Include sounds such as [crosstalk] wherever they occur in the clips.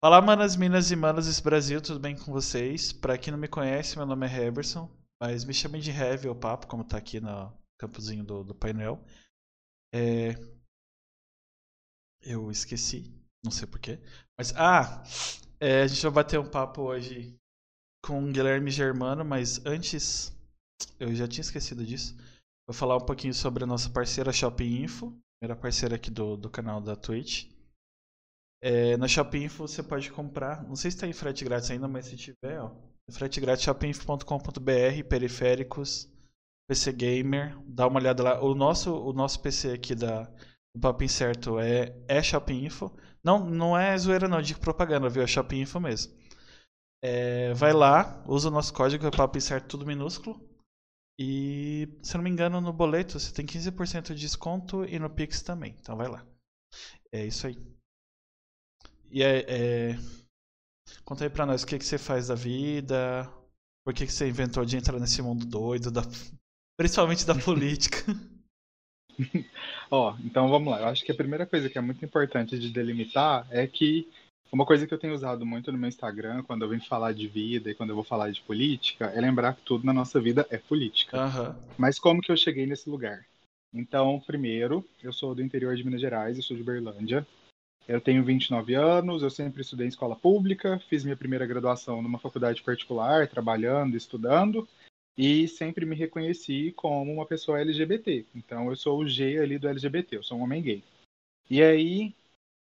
Olá, manas, minas e manos desse Brasil, tudo bem com vocês? Pra quem não me conhece, meu nome é Heberson, mas me chamem de Heavy ou Papo, como tá aqui no campozinho do, do painel. É... Eu esqueci, não sei porquê. Mas, ah, é, a gente vai bater um papo hoje com o Guilherme Germano, mas antes, eu já tinha esquecido disso. Vou falar um pouquinho sobre a nossa parceira Shopping Info, primeira parceira aqui do, do canal da Twitch. É, na Shopping Info você pode comprar, não sei se está em frete grátis ainda, mas se tiver, ó, frete grátis shoppinginfo.com.br, periféricos, PC Gamer, dá uma olhada lá. O nosso, o nosso PC aqui da, do Papo Incerto é, é Shopping Info. Não, não é zoeira não, de propaganda, viu? É Shopping Info mesmo. É, vai lá, usa o nosso código, é Papo Incerto tudo minúsculo. E, se não me engano, no boleto você tem 15% de desconto e no Pix também. Então vai lá. É isso aí. E é, é... Conta aí pra nós o que, que você faz da vida, por que, que você inventou de entrar nesse mundo doido, da... principalmente da [laughs] política. [laughs] Ó, oh, então vamos lá. Eu acho que a primeira coisa que é muito importante de delimitar é que uma coisa que eu tenho usado muito no meu Instagram, quando eu venho falar de vida e quando eu vou falar de política, é lembrar que tudo na nossa vida é política. Uhum. Mas como que eu cheguei nesse lugar? Então, primeiro, eu sou do interior de Minas Gerais, eu sou de Berlândia. Eu tenho 29 anos, eu sempre estudei em escola pública, fiz minha primeira graduação numa faculdade particular, trabalhando, estudando, e sempre me reconheci como uma pessoa LGBT. Então eu sou o G ali do LGBT, eu sou um homem gay. E aí,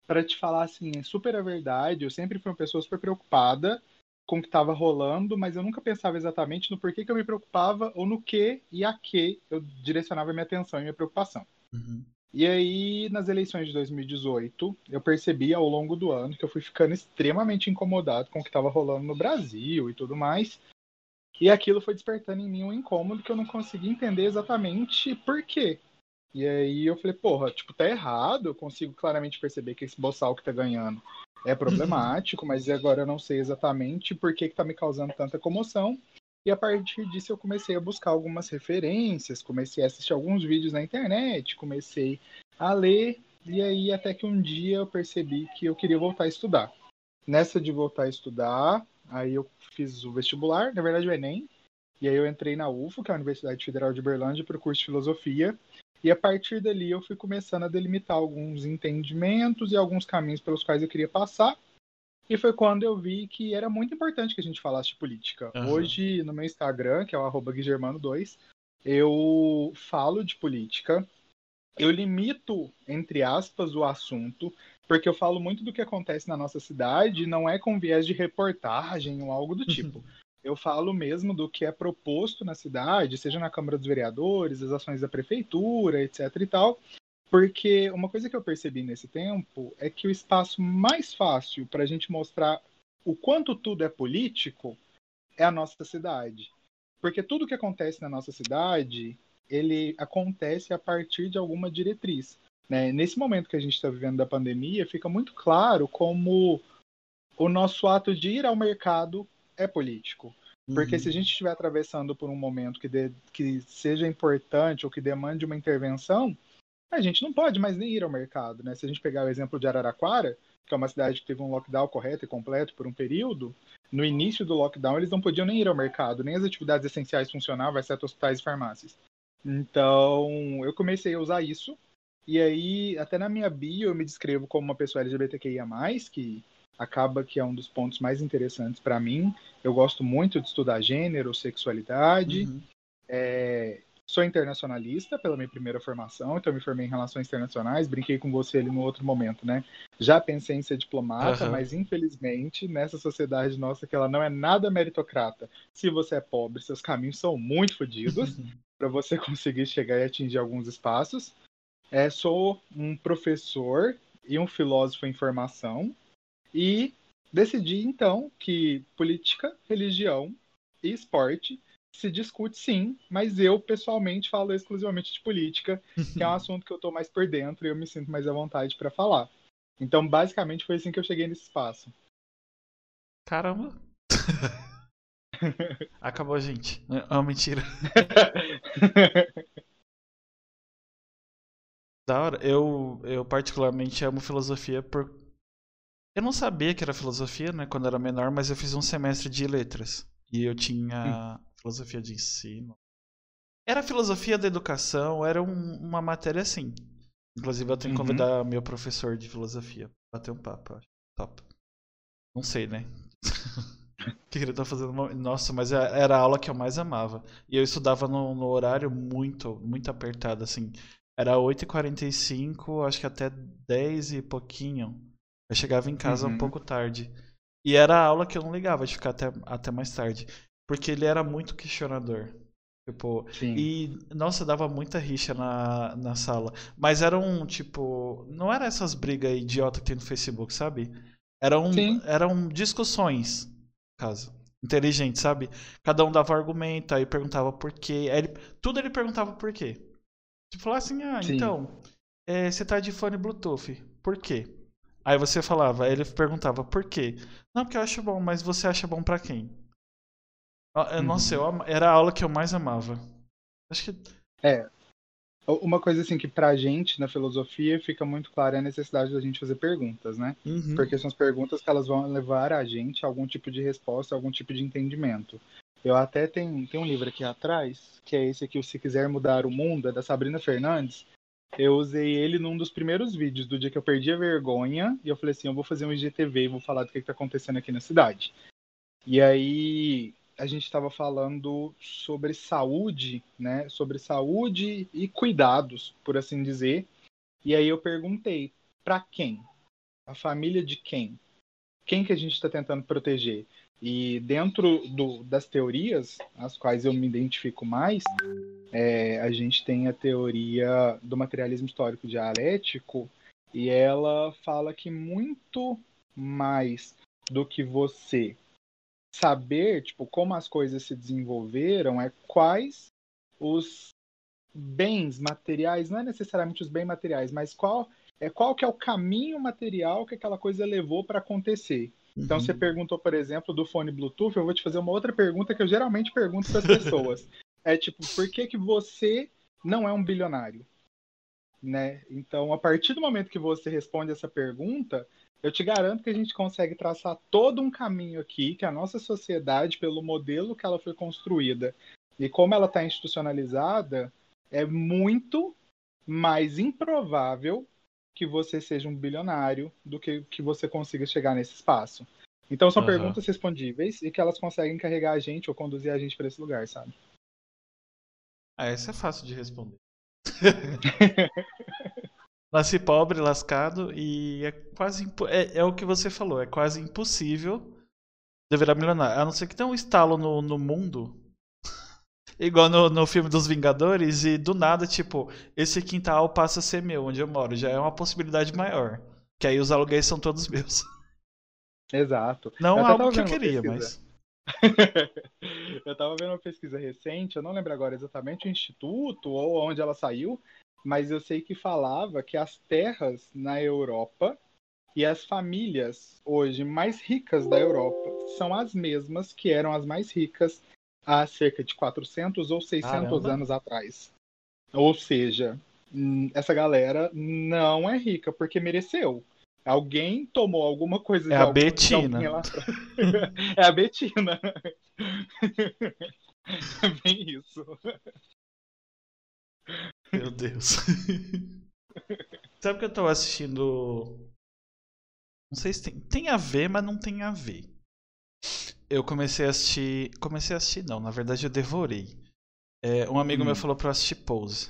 para te falar assim, super a verdade, eu sempre fui uma pessoa super preocupada com o que estava rolando, mas eu nunca pensava exatamente no porquê que eu me preocupava ou no que e a que eu direcionava minha atenção e minha preocupação. Uhum. E aí, nas eleições de 2018, eu percebi ao longo do ano que eu fui ficando extremamente incomodado com o que estava rolando no Brasil e tudo mais. E aquilo foi despertando em mim um incômodo que eu não conseguia entender exatamente por quê. E aí eu falei, porra, tipo, tá errado, eu consigo claramente perceber que esse boçal que tá ganhando é problemático, mas agora eu não sei exatamente por que, que tá me causando tanta comoção. E a partir disso eu comecei a buscar algumas referências, comecei a assistir alguns vídeos na internet, comecei a ler, e aí até que um dia eu percebi que eu queria voltar a estudar. Nessa de voltar a estudar, aí eu fiz o vestibular, na verdade o Enem, e aí eu entrei na UFO, que é a Universidade Federal de Berlândia, para o curso de filosofia, e a partir dali eu fui começando a delimitar alguns entendimentos e alguns caminhos pelos quais eu queria passar. E foi quando eu vi que era muito importante que a gente falasse de política. Uhum. Hoje, no meu Instagram, que é o guigermano2, eu falo de política. Eu limito, entre aspas, o assunto, porque eu falo muito do que acontece na nossa cidade, não é com viés de reportagem ou algo do uhum. tipo. Eu falo mesmo do que é proposto na cidade, seja na Câmara dos Vereadores, as ações da prefeitura, etc e tal. Porque uma coisa que eu percebi nesse tempo é que o espaço mais fácil para a gente mostrar o quanto tudo é político é a nossa cidade. Porque tudo que acontece na nossa cidade, ele acontece a partir de alguma diretriz. Né? Nesse momento que a gente está vivendo da pandemia, fica muito claro como o nosso ato de ir ao mercado é político. Porque uhum. se a gente estiver atravessando por um momento que, de, que seja importante ou que demande uma intervenção, a gente não pode mais nem ir ao mercado, né? Se a gente pegar o exemplo de Araraquara, que é uma cidade que teve um lockdown correto e completo por um período, no início do lockdown eles não podiam nem ir ao mercado, nem as atividades essenciais funcionavam, exceto hospitais e farmácias. Então, eu comecei a usar isso, e aí, até na minha bio, eu me descrevo como uma pessoa LGBTQIA+, que acaba que é um dos pontos mais interessantes para mim. Eu gosto muito de estudar gênero, sexualidade, uhum. é, Sou internacionalista pela minha primeira formação, então me formei em relações internacionais. Brinquei com você ali no outro momento, né? Já pensei em ser diplomata, uhum. mas infelizmente nessa sociedade nossa que ela não é nada meritocrata. Se você é pobre, seus caminhos são muito fodidos [laughs] para você conseguir chegar e atingir alguns espaços. É, sou um professor e um filósofo em formação e decidi então que política, religião e esporte se discute sim, mas eu pessoalmente falo exclusivamente de política, que é um [laughs] assunto que eu tô mais por dentro e eu me sinto mais à vontade para falar. Então, basicamente, foi assim que eu cheguei nesse espaço. Caramba! [laughs] Acabou, gente. Ah, mentira. [laughs] da hora. Eu, eu particularmente amo filosofia por Eu não sabia que era filosofia, né, quando era menor, mas eu fiz um semestre de letras. E eu tinha hum. Filosofia de ensino. Era filosofia da educação, era um, uma matéria assim. Inclusive eu tenho que uhum. convidar meu professor de filosofia pra bater um papo. Top. Não sei, né? o [laughs] que ele tá fazendo? Nossa, mas é, era a aula que eu mais amava. E eu estudava no, no horário muito, muito apertado, assim. Era 8h45, acho que até 10 e pouquinho. Eu chegava em casa uhum. um pouco tarde. E era a aula que eu não ligava de ficar até, até mais tarde. Porque ele era muito questionador. Tipo, Sim. e nossa, dava muita rixa na, na sala. Mas eram, tipo, não era essas brigas idiota que tem no Facebook, sabe? Eram, eram discussões, caso. Inteligentes, sabe? Cada um dava argumento, aí perguntava por quê. Ele, tudo ele perguntava por quê. Tipo, falar assim, ah, Sim. então, é, você tá de fone Bluetooth, por quê? Aí você falava, ele perguntava por quê? Não, porque eu acho bom, mas você acha bom para quem? Ah, nossa, uhum. eu, era a aula que eu mais amava. Acho que. É. Uma coisa assim que pra gente na filosofia fica muito clara é a necessidade da gente fazer perguntas, né? Uhum. Porque são as perguntas que elas vão levar a gente a algum tipo de resposta, algum tipo de entendimento. Eu até tenho, tenho um livro aqui atrás, que é esse aqui, o Se Quiser Mudar o Mundo, é da Sabrina Fernandes. Eu usei ele num dos primeiros vídeos do dia que eu perdi a vergonha. E eu falei assim: eu vou fazer um IGTV e vou falar do que, está acontecendo aqui na cidade. E aí a gente estava falando sobre saúde, né? Sobre saúde e cuidados, por assim dizer. E aí eu perguntei: para quem? A família de quem? Quem que a gente está tentando proteger? E dentro do, das teorias, as quais eu me identifico mais, é, a gente tem a teoria do materialismo histórico dialético, e ela fala que muito mais do que você saber, tipo, como as coisas se desenvolveram, é quais os bens materiais, não é necessariamente os bens materiais, mas qual é qual que é o caminho material que aquela coisa levou para acontecer. Então, uhum. você perguntou, por exemplo, do fone Bluetooth, eu vou te fazer uma outra pergunta que eu geralmente pergunto para as pessoas. [laughs] é tipo, por que, que você não é um bilionário? Né? Então, a partir do momento que você responde essa pergunta, eu te garanto que a gente consegue traçar todo um caminho aqui que a nossa sociedade, pelo modelo que ela foi construída e como ela está institucionalizada, é muito mais improvável que você seja um bilionário do que que você consiga chegar nesse espaço. Então são uhum. perguntas respondíveis e que elas conseguem carregar a gente ou conduzir a gente para esse lugar, sabe? Ah, essa é fácil de responder. [laughs] Nasci pobre, lascado e é quase é, é, o que você falou, é quase impossível deverá milionário. A não ser que tenha um estalo no, no mundo [laughs] Igual no, no filme dos Vingadores, e do nada, tipo, esse quintal passa a ser meu, onde eu moro. Já é uma possibilidade maior. Que aí os aluguéis são todos meus. [laughs] Exato. Não eu algo que eu queria, mas. [laughs] eu tava vendo uma pesquisa recente, eu não lembro agora exatamente o instituto ou onde ela saiu, mas eu sei que falava que as terras na Europa e as famílias hoje mais ricas da Europa são as mesmas que eram as mais ricas há cerca de 400 ou 600 Caramba. anos atrás. Ou seja, hum, essa galera não é rica porque mereceu. Alguém tomou alguma coisa é de a Betina. [laughs] é a Betina. [laughs] É bem isso. Meu Deus. [laughs] Sabe que eu tô assistindo. Não sei se tem. Tem a ver, mas não tem a ver eu comecei a assistir. Comecei a assistir, não, na verdade eu devorei. É, um amigo hum. meu falou pra eu assistir Pose.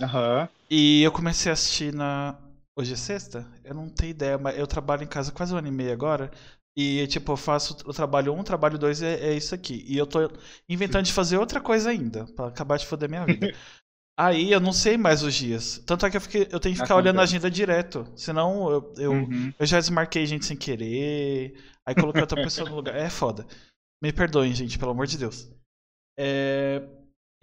Aham. Uhum. E eu comecei a assistir na. Hoje é sexta? Eu não tenho ideia, mas eu trabalho em casa quase um ano e meio agora. E, tipo, eu faço o trabalho um, trabalho dois é, é isso aqui. E eu tô inventando de fazer outra coisa ainda, para acabar de foder minha vida. [laughs] Aí eu não sei mais os dias. Tanto é que eu, fiquei, eu tenho que ficar Acontece. olhando a agenda direto. Senão eu, eu, uhum. eu já desmarquei gente sem querer. Aí coloquei outra pessoa no lugar. É foda. Me perdoem, gente, pelo amor de Deus. É...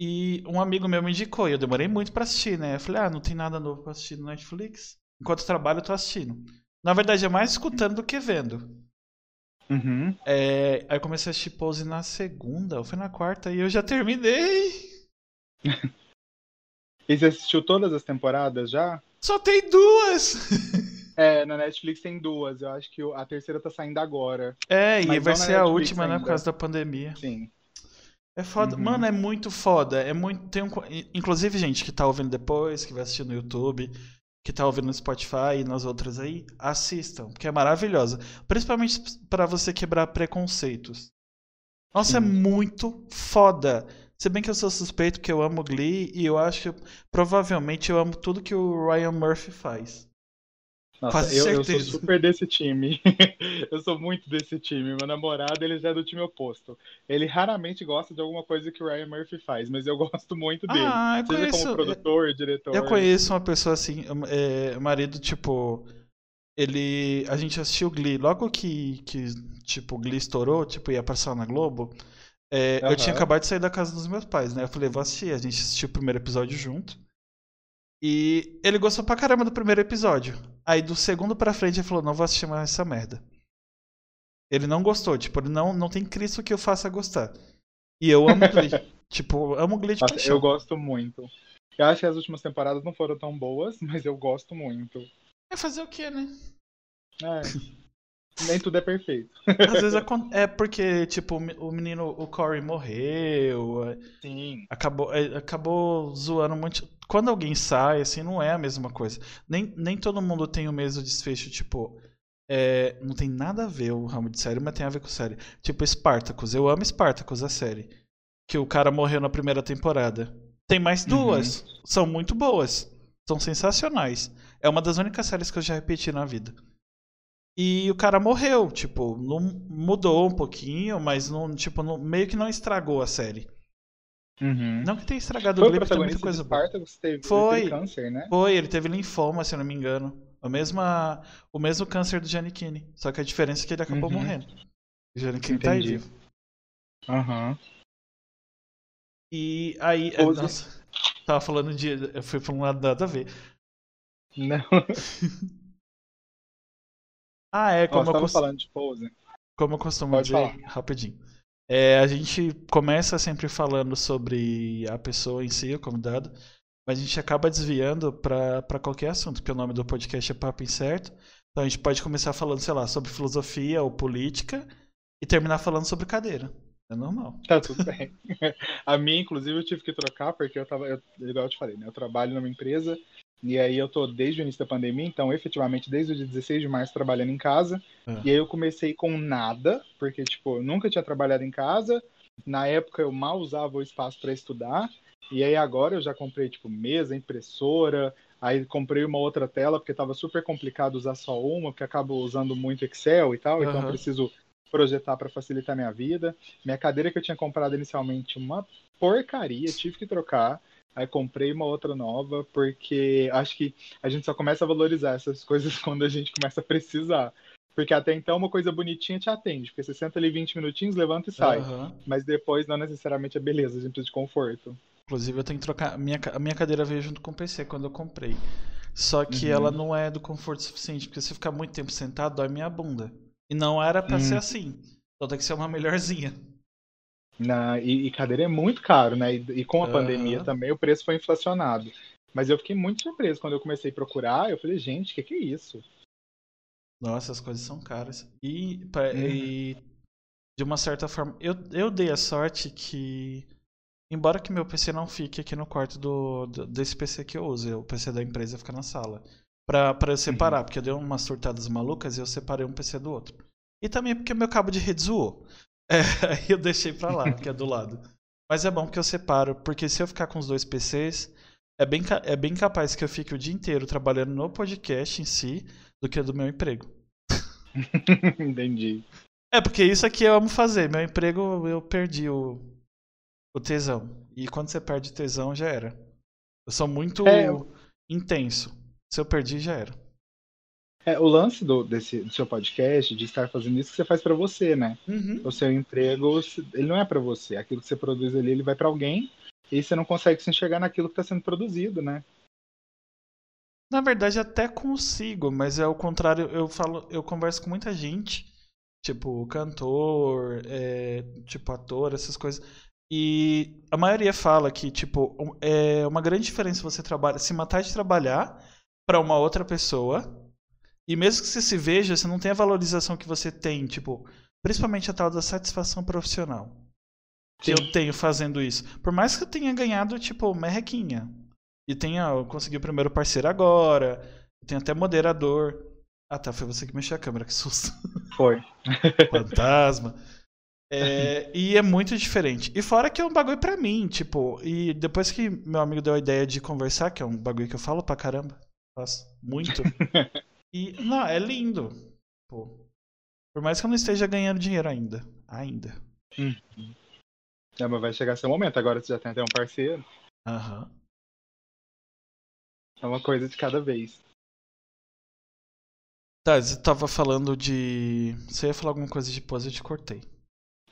E um amigo meu me indicou, e eu demorei muito para assistir, né? Eu falei, ah, não tem nada novo pra assistir no Netflix. Enquanto eu trabalho, eu tô assistindo. Na verdade, é mais escutando do que vendo. Uhum. É... Aí eu comecei a assistir Pose na segunda, ou foi na quarta, e eu já terminei. [laughs] e você assistiu todas as temporadas já? Só tem duas! [laughs] É, na Netflix tem duas. Eu acho que a terceira tá saindo agora. É, e Mas vai ser a última, né? Por ainda. causa da pandemia. Sim. É foda. Uhum. Mano, é muito foda. É muito. Tem um... Inclusive, gente que tá ouvindo depois, que vai assistir no YouTube, que tá ouvindo no Spotify e nas outras aí, assistam, porque é maravilhosa. Principalmente pra você quebrar preconceitos. Nossa, é Sim. muito foda. Se bem que eu sou suspeito que eu amo Glee e eu acho provavelmente eu amo tudo que o Ryan Murphy faz. Nossa, eu, eu sou super desse time. [laughs] eu sou muito desse time. Meu namorado, ele já é do time oposto. Ele raramente gosta de alguma coisa que o Ryan Murphy faz, mas eu [laughs] gosto muito dele. Ah, eu Seja conheço. como produtor, diretor. Eu conheço uma pessoa assim, é, marido, tipo. Ele. A gente assistiu Glee. Logo que, que tipo, Glee estourou, tipo, ia passar na Globo. É, Eu Aham. tinha acabado de sair da casa dos meus pais, né? Eu falei, vou assistir. A gente assistiu o primeiro episódio junto. E ele gostou pra caramba do primeiro episódio. Aí do segundo pra frente ele falou, não vou assistir mais essa merda. Ele não gostou, tipo, ele não, não tem Cristo que eu faça gostar. E eu amo Glee. [laughs] tipo, amo Glee de Nossa, paixão. eu gosto muito. Eu acho que as últimas temporadas não foram tão boas, mas eu gosto muito. É fazer o quê, né? É. Nem tudo é perfeito. Às vezes [laughs] é porque, tipo, o me- o menino, o Corey morreu, é, Sim. acabou, é, acabou zoando muito. Quando alguém sai, assim, não é a mesma coisa. Nem, nem todo mundo tem o mesmo desfecho, tipo. é, não tem nada a ver o ramo de série, mas tem a ver com série. Tipo, Spartacus. Eu amo Spartacus, a série. Que o cara morreu na primeira temporada. Tem mais duas. São muito boas. São sensacionais. É uma das únicas séries que eu já repeti na vida. E o cara morreu, tipo, não mudou um pouquinho, mas não, tipo, não- meio que não estragou a série. Uhum. Não que tenha estragado Foi o porque tem muita coisa boa. Teve, ele Foi. teve câncer, né? Foi, ele teve linfoma, se eu não me engano. A mesma, o mesmo câncer do Giannichini. Só que a diferença é que ele acabou Uhum. morrendo. O Giannichini tá aí Entendi. vivo. Aham. E aí, é, Pose. nossa, tava falando de, eu fui pra um lado nada a ver. Não. [laughs] Ah, é, como eu tava cons- falando de pose. Como eu costumo Pode dizer, falar. rapidinho. É, a gente começa sempre falando sobre a pessoa em si, o convidado, mas a gente acaba desviando pra qualquer assunto, porque o nome do podcast é Papo Incerto. Então a gente pode começar falando, sei lá, sobre filosofia ou política e terminar falando sobre cadeira. É normal. Tá tudo bem. [laughs] A minha, inclusive, eu tive que trocar porque eu tava, eu, igual eu te falei, né? Eu trabalho numa empresa e aí eu tô desde o início da pandemia, então efetivamente desde o dia 16 de março trabalhando em casa. É. E aí eu comecei com nada, porque tipo, eu nunca tinha trabalhado em casa. Na época eu mal usava o espaço para estudar. E aí agora eu já comprei tipo mesa, impressora, aí comprei uma outra tela porque tava super complicado usar só uma, porque acabo usando muito Excel e tal, então eu preciso projetar para facilitar minha vida. Minha cadeira que eu tinha comprado inicialmente uma porcaria, tive que trocar. Aí comprei uma outra nova, porque acho que a gente só começa a valorizar essas [laughs] coisas quando a gente começa a precisar. Porque até então uma coisa bonitinha te atende, porque você senta ali 20 minutinhos, levanta e sai. Aham. Mas depois não necessariamente é beleza, a gente precisa de conforto. Inclusive eu tenho que trocar. A minha, a minha cadeira veio junto com o PC quando eu comprei. Só que Uhum. ela não é do conforto suficiente, porque se eu ficar muito tempo sentado, dói minha bunda. E não era pra Hum. ser assim. Então tem que ser uma melhorzinha. Na, e, e cadeira é muito caro, né? E, e com a Aham. pandemia também o preço foi inflacionado. Mas eu fiquei muito surpreso quando eu comecei a procurar. Eu falei, gente, o que, que é isso? Nossa, as coisas são caras. E, pa- Uhum. e de uma certa forma, eu, eu dei a sorte que, embora que meu PC não fique aqui no quarto do, do- desse PC que eu uso, o PC da empresa fica na sala. Pra, pra eu separar, Uhum. porque eu dei umas surtadas malucas e eu separei um PC do outro. E também porque meu cabo de rede zoou. É, [laughs] aí eu deixei pra lá, que é do lado. Mas é bom que eu separo, porque se eu ficar com os dois PCs, é bem, é bem capaz que eu fique o dia inteiro trabalhando no podcast em si do que do meu emprego. [laughs] Entendi. É, porque isso aqui eu amo fazer. Meu emprego eu perdi o, o tesão. E quando você perde o tesão, já era. Eu sou muito É, eu- intenso. Se eu perdi, já era. É, o lance do, desse, do seu podcast, de estar fazendo isso, que você faz pra você, né? O seu emprego, ele não é pra você. Aquilo que você produz ali, ele vai pra alguém. E você não consegue se enxergar naquilo que tá sendo produzido, né? Na verdade, até consigo, mas é o contrário. Eu falo, eu converso com muita gente, tipo cantor, é, tipo ator, essas coisas. E a maioria fala que, tipo, é uma grande diferença você trabalha, se matar de trabalhar pra uma outra pessoa E mesmo que você se veja, você não tem a valorização que você tem, tipo, principalmente a tal da satisfação profissional. Que Sim. eu tenho fazendo isso. Por mais que eu tenha ganhado, tipo, merrequinha. E tenha, eu consegui o primeiro parceiro agora. Tem até moderador. Ah tá, foi você que mexeu a câmera, que susto. Foi. [laughs] Fantasma. É, e é muito diferente. E fora que é um bagulho pra mim, tipo, e depois que meu amigo deu a ideia de conversar, que é um bagulho que eu falo pra caramba, faço muito. [laughs] e, não, é lindo. Pô. Por mais que eu não esteja ganhando dinheiro ainda. Ainda. É, mas vai chegar seu momento. Agora você já tem até um parceiro. Aham. É uma coisa de cada vez. Tá, você tava falando de. Você ia falar alguma coisa de pose, eu te cortei.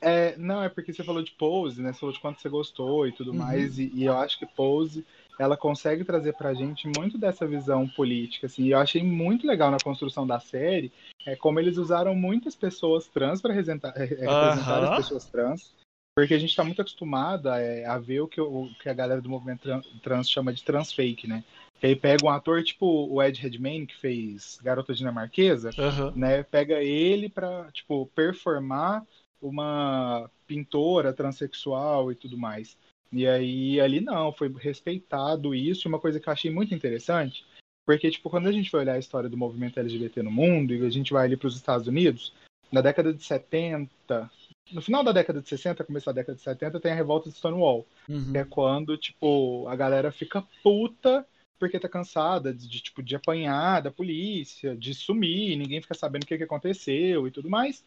É, não, é porque você falou de Pose, né? Você falou de quanto você gostou e tudo Uhum. mais. E, e eu acho que Pose, ela consegue trazer pra gente muito dessa visão política, assim. E eu achei muito legal na construção da série, é como eles usaram muitas pessoas trans para representar, é, representar Aham. as pessoas trans. Porque a gente tá muito acostumada é, a ver o que, o que a galera do movimento tran- trans chama de transfake, né? Que aí pega um ator tipo o Ed Redmayne, que fez Garota Dinamarquesa, Aham. né, pega ele pra, tipo, performar uma pintora transexual e tudo mais. E aí, ali não, foi respeitado isso, e uma coisa que eu achei muito interessante, porque, tipo, quando a gente vai olhar a história do movimento LGBT no mundo, e a gente vai ali para os Estados Unidos, na década de 70, no final da década de 60, começo da década de 70, tem a revolta de Stonewall, Uhum. que é quando, tipo, a galera fica puta porque tá cansada de, de, tipo, de apanhar da polícia, de sumir, ninguém fica sabendo o que, que aconteceu e tudo mais.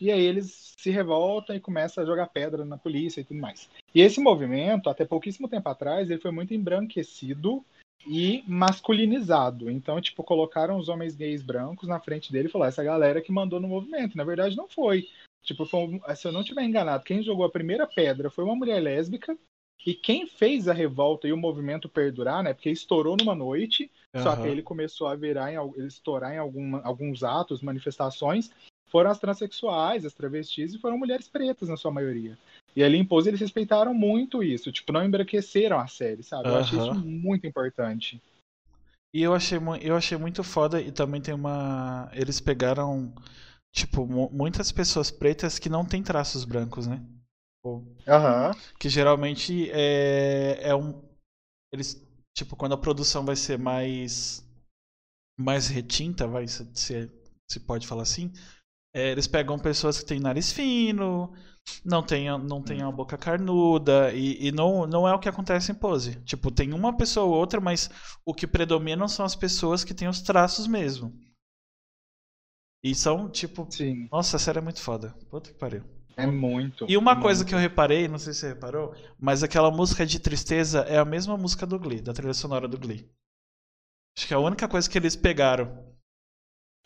E aí eles se revoltam e começam a jogar pedra na polícia e tudo mais. E esse movimento, até pouquíssimo tempo atrás, ele foi muito embranquecido e masculinizado. Então, tipo, colocaram os homens gays brancos na frente dele e falaram, essa galera que mandou no movimento. Na verdade, não foi. Tipo, foi se eu não tiver enganado, quem jogou a primeira pedra foi uma mulher lésbica e quem fez a revolta e o movimento perdurar, né? Porque estourou numa noite, só que ele começou a virar em, estourar em alguma- alguns atos, manifestações, foram as transexuais, as travestis e foram mulheres pretas na sua maioria. E ali em Pose eles respeitaram muito isso, tipo, não embranqueceram a série, sabe? Eu achei isso muito importante. E eu achei, eu achei muito foda e também tem uma. Eles pegaram, tipo, mu- muitas pessoas pretas que não têm traços brancos, né? Aham. Que geralmente é, é um. Eles. Tipo, quando a produção vai ser mais. Mais retinta, vai se, se pode falar assim. É, eles pegam pessoas que têm nariz fino, não tem, não tem a boca carnuda, e, e não, não é o que acontece em pose. Tipo, tem uma pessoa ou outra, mas o que predomina são as pessoas que têm os traços mesmo. E são, tipo. Sim, Nossa, a série é muito foda. Puta que pariu. é muito. E uma muito. coisa que eu reparei, não sei se você reparou, mas aquela música de tristeza é a mesma música do Glee, da trilha sonora do Glee. Acho que é a única coisa que eles pegaram.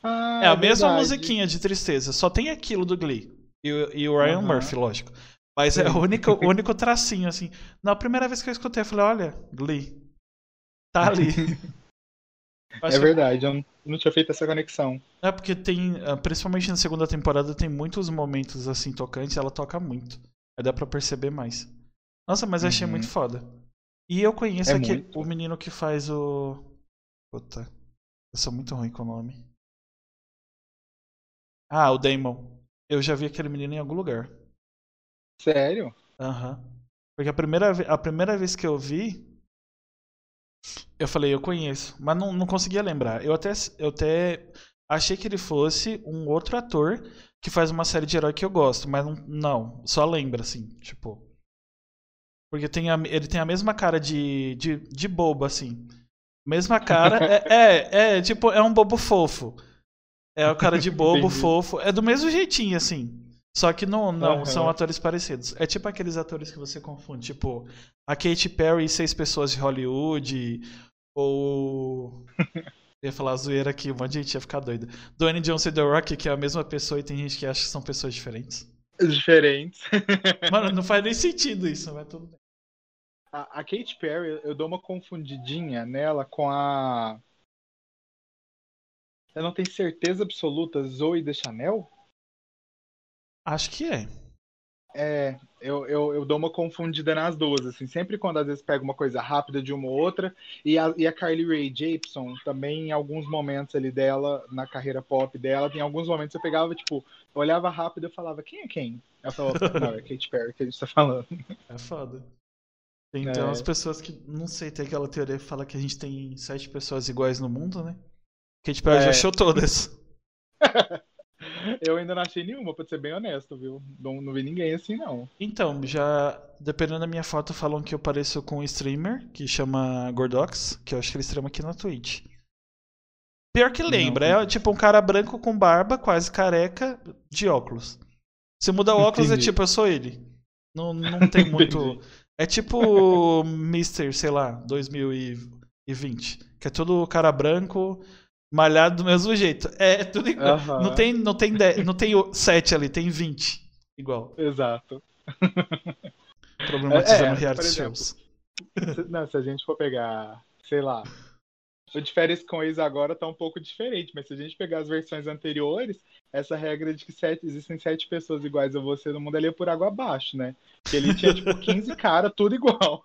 Ah, é a mesma verdade. musiquinha de tristeza, só tem aquilo do Glee. E, o- e o Ryan Aham. Murphy, lógico. Mas é Sim. o único, o [laughs] único tracinho, assim. Na primeira vez que eu escutei, eu falei, olha, Glee. Tá ali. [laughs] É verdade, eu não- tinha feito essa conexão. É porque tem, ah, principalmente na segunda temporada, tem muitos momentos assim tocantes, ela toca muito. Aí dá pra perceber mais. Nossa, mas eu achei Uhum. muito foda. E eu conheço É aqui muito. o menino que faz o. Puta. Eu sou muito ruim com o nome. Ah, o Damon. Eu já vi aquele menino em algum lugar. Sério? Aham. Porque a primeira, a primeira vez que eu vi, eu falei, eu conheço, mas não, não conseguia lembrar. Eu até, eu até achei que ele fosse um outro ator que faz uma série de herói que eu gosto, mas não, não só lembra, assim, tipo. Porque tem a- ele tem a mesma cara de, de, de bobo, assim. Mesma cara. [laughs] é, é, é, tipo, é um bobo fofo. É o cara de [laughs] bobo, fofo. É do mesmo jeitinho, assim. Só que não, não Aham. são atores parecidos. É tipo aqueles atores que você confunde. Tipo, a Katy Perry e seis pessoas de Hollywood. Ou. [laughs] Eu ia falar zoeira aqui, um monte de gente ia ficar doida. Dwayne Johnson e The Rock, que é a mesma pessoa e tem gente que acha que são pessoas diferentes. Diferentes. [laughs] Mano, não faz nem sentido isso, mas tudo bem. A, a Katy Perry, eu dou uma confundidinha nela com a. Eu não tenho certeza absoluta, Zoe de Chanel? Acho que é. É, eu, eu, eu dou uma confundida nas duas, assim, sempre quando às vezes pego uma coisa rápida de uma ou outra, e a, e a Carly Rae Jepsen, também em alguns momentos ali dela, na carreira pop dela, em alguns momentos eu pegava, tipo, eu olhava rápido e falava, quem é quem? Ela falava, não, é Katy Perry que a gente tá falando. É foda. Então, É. as pessoas que, não sei, tem aquela teoria que fala que a gente tem sete pessoas iguais no mundo, né? Katy Perry já É. achou todas. [laughs] Eu ainda não achei nenhuma, pra ser bem honesto, viu? Não, não vi ninguém assim, não. Então, já, dependendo da minha foto, falam que eu pareço com um streamer que chama Gordox, que eu acho que ele streama aqui na Twitch. Pior que lembra, é tipo um cara branco com barba, quase careca, de óculos. Se muda o óculos, é Entendi. tipo, eu sou ele. Não, não tem [laughs] muito. É tipo Mr., sei lá, 2020. Que é tudo cara branco, malhado do mesmo jeito. É, tudo igual. Aham. Não tem, não tem, 10, não tem 7 ali, tem 20. Igual. Exato. Problematizando É, é, reality exemplo, shows. Se, não, se a gente for pegar, sei lá, o de férias com ex agora tá um pouco diferente, mas se a gente pegar as versões anteriores, essa regra de que sete, existem sete pessoas iguais a você no mundo ali é por água abaixo, né? Porque ele tinha, tipo, 15 caras, tudo igual.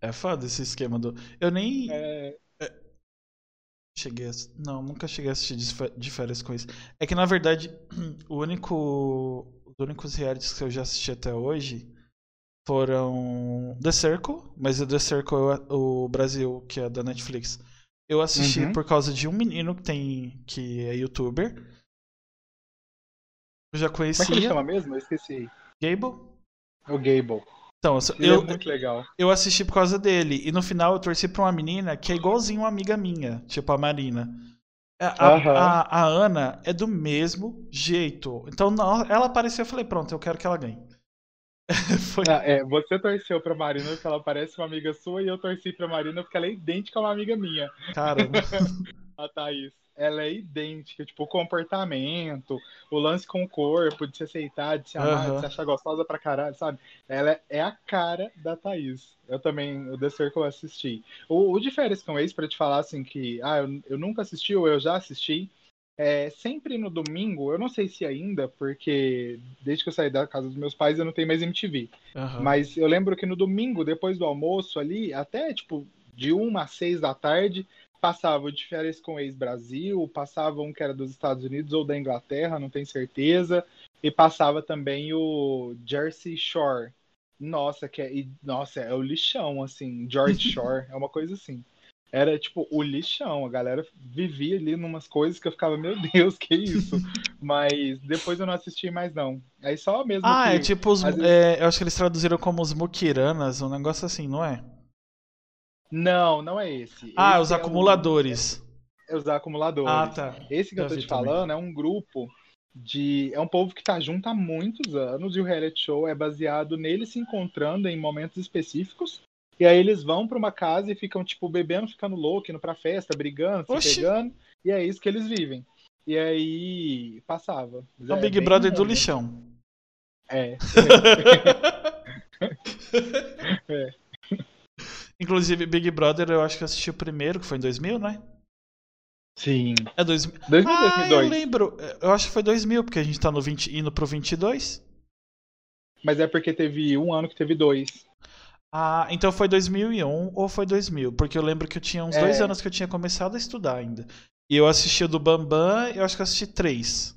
É foda esse esquema do. Eu nem É, cheguei a... Não, nunca cheguei a assistir de férias com isso. É que na verdade, [clears throat] o único. Os únicos realities que eu já assisti até hoje foram The Circle, mas o The Circle é o Brasil, que é da Netflix. Eu assisti Uhum. por causa de um menino que tem. que é youtuber. Eu já como é que ele conhecia. chama mesmo? Eu esqueci. Gable? O Gable. Então, Ele eu, é muito legal. eu assisti por causa dele. E no final eu torci pra uma menina que é igualzinho uma amiga minha, tipo a Marina. A, a- Aham. a- a Ana é do mesmo jeito. Então não, ela apareceu e eu falei, pronto, eu quero que ela ganhe. [laughs] Foi. Ah, é, você torceu pra Marina porque ela parece uma amiga sua e eu torci pra Marina porque ela é idêntica a uma amiga minha. Caramba. [laughs] a Thaís. Ela é idêntica, tipo, o comportamento, o lance com o corpo, de se aceitar, de se amar, Aham. de se achar gostosa pra caralho, sabe? Ela é- a cara da Thaís. Eu também, o The Circle eu assisti. O, o de férias com ex, pra te falar assim que, ah, eu, eu nunca assisti ou eu já assisti, é sempre no domingo, eu não sei se ainda, porque desde que eu saí da casa dos meus pais eu não tenho mais MTV. Aham. Mas eu lembro que no domingo, depois do almoço ali, até tipo de uma às seis da tarde, passava o de férias com ex-Brasil, passava um que era dos Estados Unidos ou da Inglaterra, não tenho certeza, e passava também o Jersey Shore. Nossa, que é, e- nossa, é o lixão, assim, George [laughs] Shore, é uma coisa assim. Era tipo o lixão, a galera vivia ali numas coisas que eu ficava, meu Deus, que isso? Mas depois eu não assisti mais não. Aí só mesmo Ah, que é tipo os. vezes- é, eu acho que eles traduziram como os Mukiranas, um negócio assim, não é? Não, não é esse. Ah, Esse os é acumuladores. É os acumuladores. Ah, tá. Esse que Já eu tô te também. falando é um grupo de. É um povo que tá junto há muitos anos e o reality show é baseado neles se encontrando em momentos específicos. E aí eles vão pra uma casa e ficam, tipo, bebendo, ficando louco, indo pra festa, brigando, se Oxi. pegando. E é isso que eles vivem. E aí passava. É o É Big Brother do lixão. É. [laughs] [laughs] É. [laughs] Inclusive, Big Brother, eu acho que eu assisti o primeiro, que foi em 2000, né? Sim. É 2000. 2000, Ah, 2002. eu lembro. Eu acho que foi 2000, porque a gente tá no 20, indo pro 22. Mas é porque teve um ano que teve dois. Ah, então foi 2001 ou foi 2000? Porque eu lembro que eu tinha uns É. dois anos que eu tinha começado a estudar ainda. E eu assisti o do Bambam, eu acho que eu assisti três.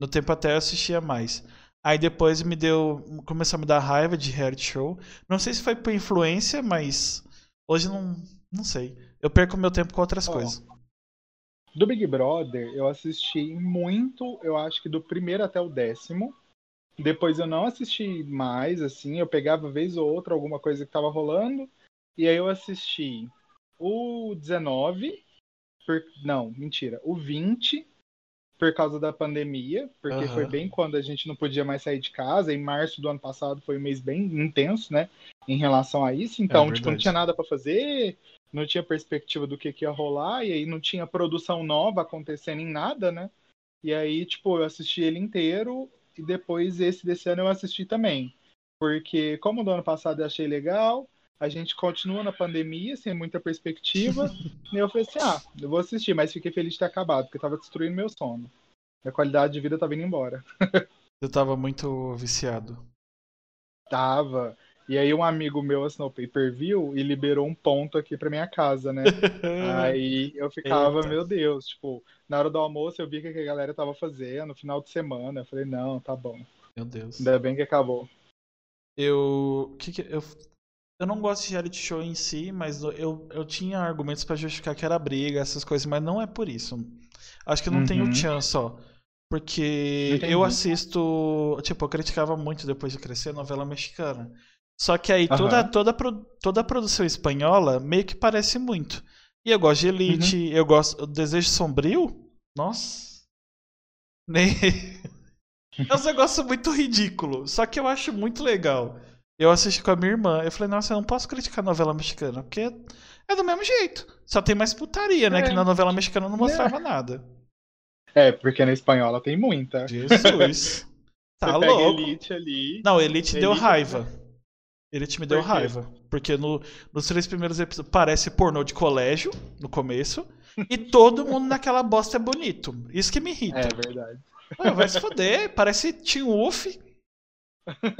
No tempo até eu assistia mais. Aí depois me deu. Começou a me dar raiva de reality show. Não sei se foi por influência, mas. Hoje não. Não sei. Eu perco meu tempo com outras Ó, coisas. Do Big Brother, eu assisti muito, eu acho que do primeiro até o décimo. Depois eu não assisti mais, assim, eu pegava vez ou outra alguma coisa que tava rolando. E aí eu assisti o 19, por- não, mentira, o 20, por causa da pandemia, porque Aham. foi bem quando a gente não podia mais sair de casa. Em março do ano passado foi um mês bem intenso, né, em relação a isso. Então, tipo, não tinha nada pra fazer, não tinha perspectiva do que, que ia rolar, e aí não tinha produção nova acontecendo em nada, né? E aí, tipo, eu assisti ele inteiro, e depois esse desse ano eu assisti também. Porque, como do ano passado eu achei legal, a gente continua na pandemia, sem muita perspectiva, [laughs] e eu falei assim, ah, eu vou assistir, mas fiquei feliz de ter acabado, porque tava destruindo meu sono. Minha qualidade de vida tava indo embora. [laughs] Você tava muito viciado. Tava. E aí um amigo meu assinou o pay-per-view e liberou um ponto aqui pra minha casa, né? [laughs] aí eu ficava, Eita. meu Deus, tipo, na hora do almoço eu vi o que a galera tava fazendo, no final de semana. Eu falei, não, tá bom. Meu Deus. Ainda bem que acabou. Eu. Que que, eu, eu não gosto de reality show em si, mas eu, eu tinha argumentos pra justificar que era briga, essas coisas, mas não é por isso. Acho que não Uhum. Chan só. Porque Entendi. eu assisto. Tipo, eu criticava muito depois de crescer novela mexicana. Só que aí toda, Aham. toda, pro- toda a produção espanhola meio que parece muito. E eu gosto de Elite, Uhum. eu gosto. Desejo Sombrio? Nossa. Nem. É um negócio muito ridículo. Só que eu acho muito legal. Eu assisti com a minha irmã. Eu falei, nossa, eu não posso criticar novela mexicana, porque é do mesmo jeito. Só tem mais putaria, né? É. Que na novela mexicana não mostrava nada. É, porque na espanhola tem muita. Jesus. [laughs] Tá Você pega louco. Elite ali. Não, Elite deu Elite- raiva. Elite me deu Por raiva. Porque no, nos três primeiros episódios parece pornô de colégio, no começo. E todo mundo naquela bosta é bonito. Isso que me irrita. É verdade. Ah, vai se foder, parece Team Wolf.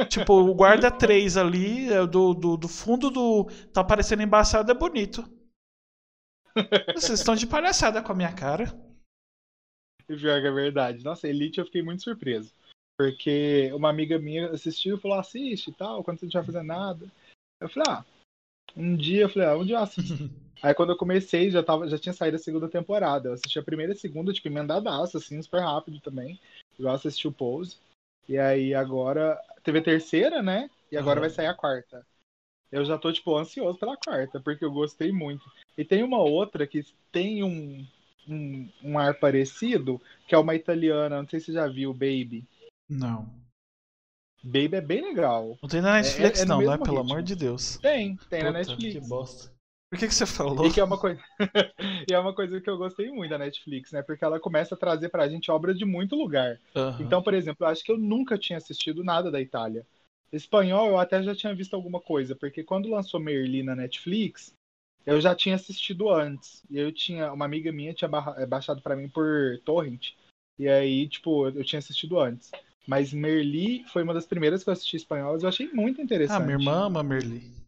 Tipo, o guarda 3 ali, é, do, do, do fundo do. Tá parecendo embaçado, é bonito. Vocês estão de palhaçada com a minha cara. E pior que é verdade. Nossa, Elite eu fiquei muito surpreso. Porque uma amiga minha assistiu e falou, assiste e tal, quando você não tiver fazendo nada. Eu falei, ah, um dia, eu falei, ah, um dia eu assisto. [laughs] Aí quando eu comecei, já, tava, já tinha saído a segunda temporada. Eu assisti a primeira e a segunda, tipo, emendadaço, assim, super rápido também. Eu assisti o Pose. E aí agora teve a terceira, né? E agora Aham. vai sair a quarta. Eu já tô, tipo, ansioso pela quarta, porque eu gostei muito. E tem uma outra que tem um, um, um ar parecido, que é uma italiana, não sei se você já viu, Baby. Não. Baby é bem legal. Não tem na Netflix, é no não, né? Pelo amor de Deus. Tem, tem na Puta, Netflix. Que bosta. Por que, que você falou? E que é uma coisa. [laughs] e é uma coisa que eu gostei muito da Netflix, né? Porque ela começa a trazer pra gente obras de muito lugar. Aham. Então, por exemplo, eu acho que eu nunca tinha assistido nada da Itália. Espanhol eu até já tinha visto alguma coisa, porque quando lançou Merli na Netflix, eu já tinha assistido antes. E eu tinha. Uma amiga minha tinha eh, baixado pra mim por torrent. E aí, tipo, eu tinha assistido antes. Mas Merli foi uma das primeiras que eu assisti espanholas, eu achei muito interessante. Ah, minha irmã ama Merli.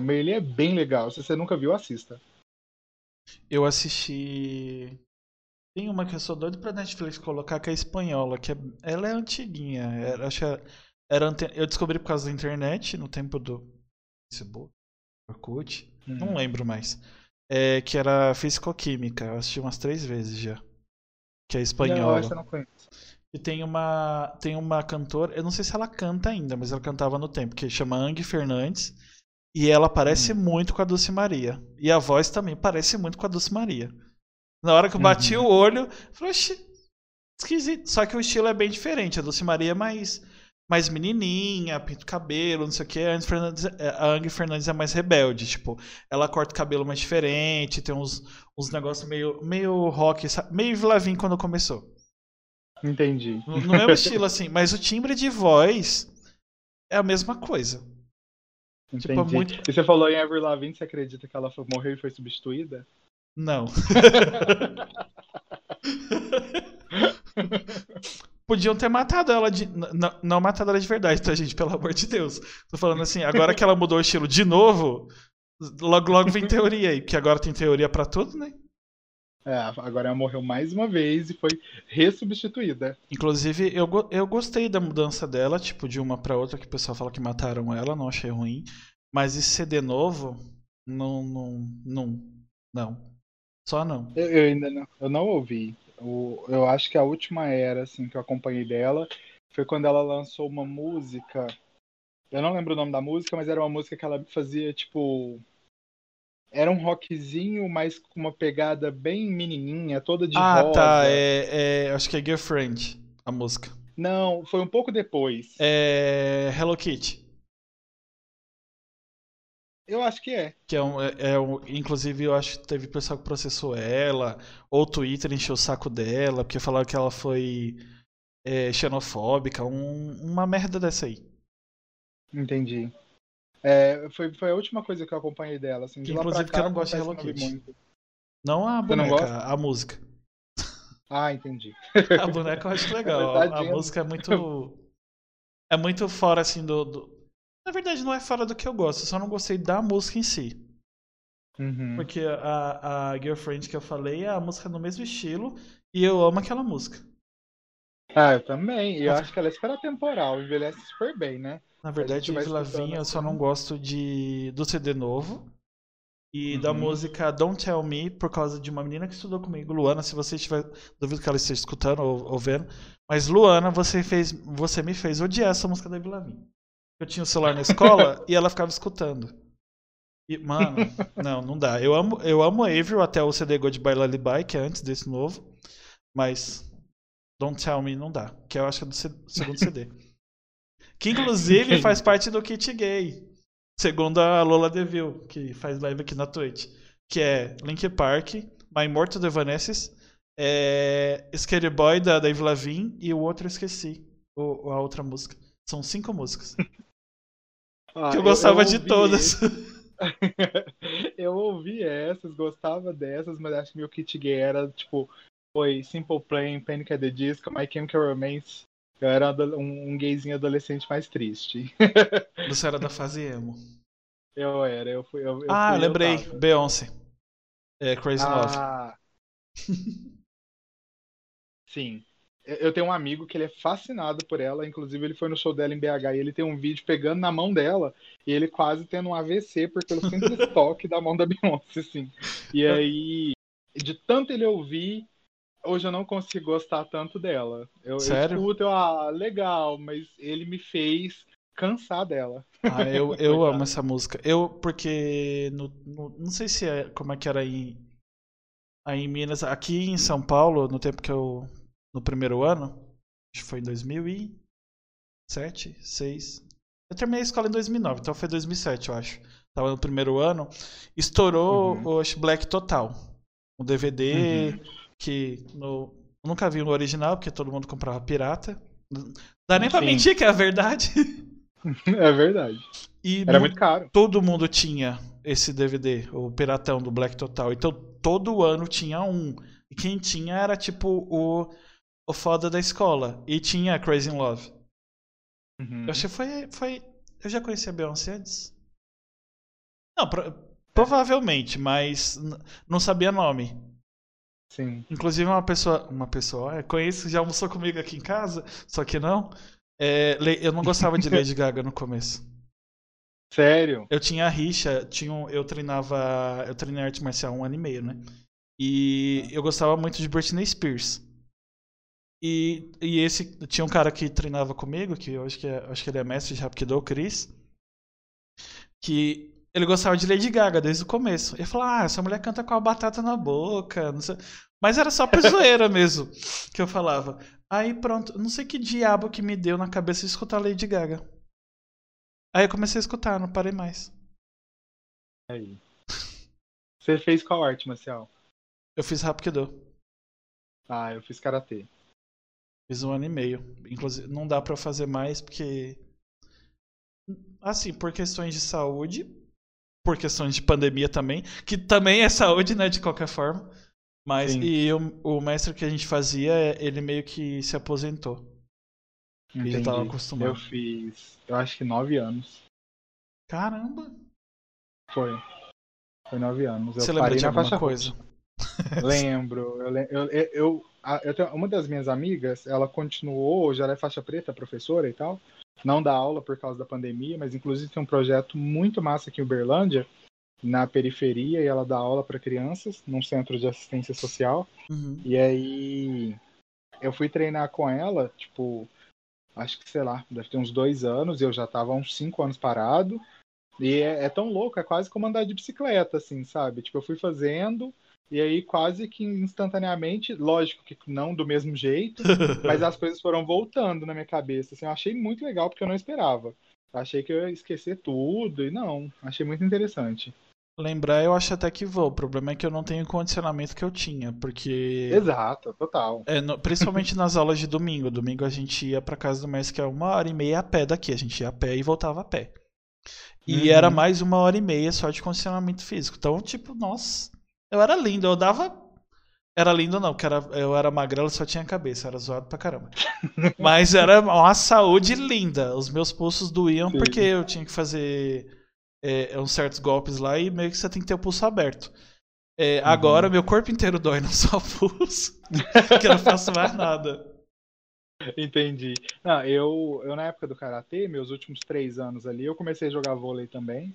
Merli é bem legal. Se você nunca viu, assista. Eu assisti. Tem uma que eu sou doido pra Netflix colocar que é espanhola, que é... ela é antiguinha. Era, acho que era, ante- Eu descobri por causa da internet, no tempo do Facebook, Orkut, não lembro mais. É, que era Fisicoquímica, eu assisti umas três vezes já. Que é Não, espanhola. essa eu não conheço. E tem uma, tem uma cantora, eu não sei se ela canta ainda, mas ela cantava no tempo, que chama Ang Fernandes. E ela parece muito com a Dulce Maria. E a voz também parece muito com a Dulce Maria. Na hora que eu bati Uhum. o olho, eu falei, "Oxi, esquisito. Só que o estilo é bem diferente. A Dulce Maria é mais, mais menininha, pinta o cabelo, não sei o que. A Ang Fernandes, é- a Fernandes é mais rebelde. Tipo, ela corta o cabelo mais diferente, tem uns, uns negócios meio, meio rock, sabe? meio Vlavin quando começou. Entendi. No, no mesmo estilo, assim. Mas o timbre de voz é a mesma coisa. Entendi. Tipo, muito- E você falou em Avril Lavigne, você acredita que ela foi- morreu e foi substituída? Não. [laughs] Podiam ter matado ela de. n- n- Não matado ela de verdade, tá, gente? Pelo amor de Deus. Tô falando assim, agora que ela mudou o estilo de novo, logo logo vem teoria aí, porque agora tem teoria pra tudo, né? É, agora ela morreu mais uma vez e foi ressubstituída. Inclusive, eu, eu gostei da mudança dela, tipo, de uma pra outra, que o pessoal fala que mataram ela, não achei ruim. Mas esse CD novo, não. Não. Não. não. Só não. Eu, eu ainda não, eu não ouvi. O- eu acho que a última era assim que eu acompanhei dela foi quando ela lançou uma música. Eu não lembro o nome da música, mas era uma música que ela fazia tipo era um rockzinho, mas com uma pegada bem menininha, toda de ah, rosa. tá. É, é, acho que é Girlfriend, a música. Não, foi um pouco depois. É. Hello Kitty. Eu acho que é. Que é um, é, é um- inclusive, eu acho que teve pessoal que processou ela, ou o Twitter encheu o saco dela, porque falaram que ela foi é, xenofóbica, um- uma merda dessa aí. Entendi. É, foi, foi a última coisa que eu acompanhei dela. Assim, de Inclusive que eu não gosto de Hello Kitty. Não a boneca, a música. Ah, entendi. [laughs] A boneca eu acho legal. [laughs] a, a música é muito. É muito fora, assim, do, do, Na verdade, não é fora do que eu gosto, eu só não gostei da música em si. Uhum. Porque a, a Girlfriend que eu falei é a música no mesmo estilo e eu amo aquela música. Ah, eu também. E eu acho que ela é super atemporal, envelhece super bem, né? Na verdade, escutando Vinha eu só assim. não gosto de do CD novo. E da Uhum. música Don't Tell Me, por causa de uma menina que estudou comigo, Luana, se você estiver. Duvido que ela esteja escutando ou, ou vendo. Mas Luana, você fez. Você me fez odiar essa música da Vinha. Eu tinha o celular na escola [laughs] e ela ficava escutando. E, mano, não, não dá. Eu amo, eu amo Avril até o CD Goodbye Lullaby, que é antes desse novo. Mas Don't Tell Me não dá. Que eu acho que é do segundo CD. [laughs] Que inclusive faz parte do kit gay. Segundo a Lola Deville, que faz live aqui na Twitch. Que é Link Park, My Mortal the Evanescence, é... Scary Boy da Dave Lavigne e o outro eu esqueci. O, a outra música. São cinco músicas. [laughs] Ah, que eu gostava de ouvi todas. [laughs] eu ouvi essas, gostava dessas, mas acho que meu kit gay era tipo, foi Simple Plan, Panic at the Disco, My Chemical Romance. Eu era um, um gayzinho adolescente mais triste. [laughs] Você era da fase emo. Eu era, eu fui. Eu, eu ah, fui, eu lembrei. tava. Beyoncé. É, Crazy Love. Ah, [laughs] sim. Eu eu tenho um amigo que ele é fascinado por ela, inclusive ele foi no show dela em BH e ele tem um vídeo pegando na mão dela e ele quase tendo um AVC por pelo simples [laughs] toque da mão da Beyoncé, assim. E aí, de tanto ele ouvir, hoje eu não consigo gostar tanto dela. Eu, eu Sério? escuto, eu, ah, legal, mas ele me fez cansar dela. Ah, eu, [laughs] eu amo essa música. Eu, porque. No, no- não sei se é como é que era aí, aí em Minas. Aqui em São Paulo, no tempo que eu. No primeiro ano, acho que foi em 2007, 2006. Eu terminei a escola em 2009, então foi 2007, eu acho. Tava no primeiro ano. Estourou Uhum. o Black Total. Um DVD Uhum. Que no, eu nunca vi no original, porque todo mundo comprava pirata. Não dá nem pra Sim. mentir que é a verdade. [laughs] É verdade. E Era mu- muito caro. todo mundo tinha esse DVD, o Piratão do Black Total. Então todo ano tinha um. E quem tinha era tipo o, o foda da escola. E tinha Crazy in Love. Uhum. Eu acho que foi. foi eu já conhecia a Beyoncé antes? Não, pro- provavelmente, mas não sabia nome. Sim. Inclusive uma pessoa. Uma pessoa, é, conheço, já almoçou comigo aqui em casa, só que não. É, eu não gostava de Lady [laughs] Gaga no começo. Sério? Eu tinha rixa, tinha um- eu treinava. Eu treinei arte marcial um ano e meio, né? E eu gostava muito de Britney Spears. E, e esse. Tinha um cara que treinava comigo, que eu acho que, é, acho que ele é mestre de Rapkido, o Chris. Que ele gostava de Lady Gaga desde o começo. Ele falou: Ah, essa mulher canta com a batata na boca. Não sei. Mas era só por [laughs] zoeira mesmo que eu falava. Aí pronto, não sei que diabo que me deu na cabeça de escutar Lady Gaga. Aí eu comecei a escutar, não parei mais. Aí. Você fez qual arte marcial? Eu fiz Rapkido. Ah, eu fiz karatê. Fiz um ano e meio. Inclusive, não dá pra eu fazer mais porque. Assim, por questões de saúde, por questões de pandemia também, que também é saúde, né, de qualquer forma. Mas, Sim. e o, o mestre que a gente fazia, ele meio que se aposentou. E já tava Entendi. acostumado. Eu fiz, eu acho que nove anos. Caramba! Foi. Foi nove anos. Eu Você lembra parei de na alguma coisa? [laughs] [laughs] Lembro. Eu, eu, eu, eu, a- eu tenho- uma das minhas amigas, ela continuou, já é faixa preta, professora e tal. Não dá aula por causa da pandemia, mas inclusive tem um projeto muito massa aqui em Uberlândia, na periferia, e ela dá aula para crianças, num centro de assistência social. Uhum. E aí eu fui treinar com ela, tipo, acho que sei lá, deve ter uns dois anos, e eu já tava uns cinco anos parado. E é, é tão louco, é quase como andar de bicicleta, assim, sabe? Tipo, eu fui fazendo, e aí quase que instantaneamente, lógico que não do mesmo jeito, [laughs] mas as coisas foram voltando na minha cabeça. Assim, eu achei muito legal porque eu não esperava. Eu achei que eu ia esquecer tudo, e não, achei muito interessante. Lembrar, eu acho até que vou. O problema é que eu não tenho o condicionamento que eu tinha, porque. Exato, total. É, no- principalmente nas aulas de domingo. Domingo a gente ia pra casa do mestre, que é uma hora e meia a pé daqui. A gente ia a pé e voltava a pé. E Uhum. era mais uma hora e meia só de condicionamento físico. Então, tipo, nossa, eu era lindo. Eu dava. Era lindo não, porque era, eu era magrelo só tinha cabeça, era zoado pra caramba. [laughs] Mas era uma saúde linda. Os meus pulsos doíam Sim. porque eu tinha que fazer é, uns certos golpes lá e meio que você tem que ter o pulso aberto. É, uhum. Agora meu corpo inteiro dói, [laughs] não só pulso, que eu não faço mais nada. Entendi. Não, eu, eu, na época do Karatê, meus últimos três anos ali, eu comecei a jogar vôlei também.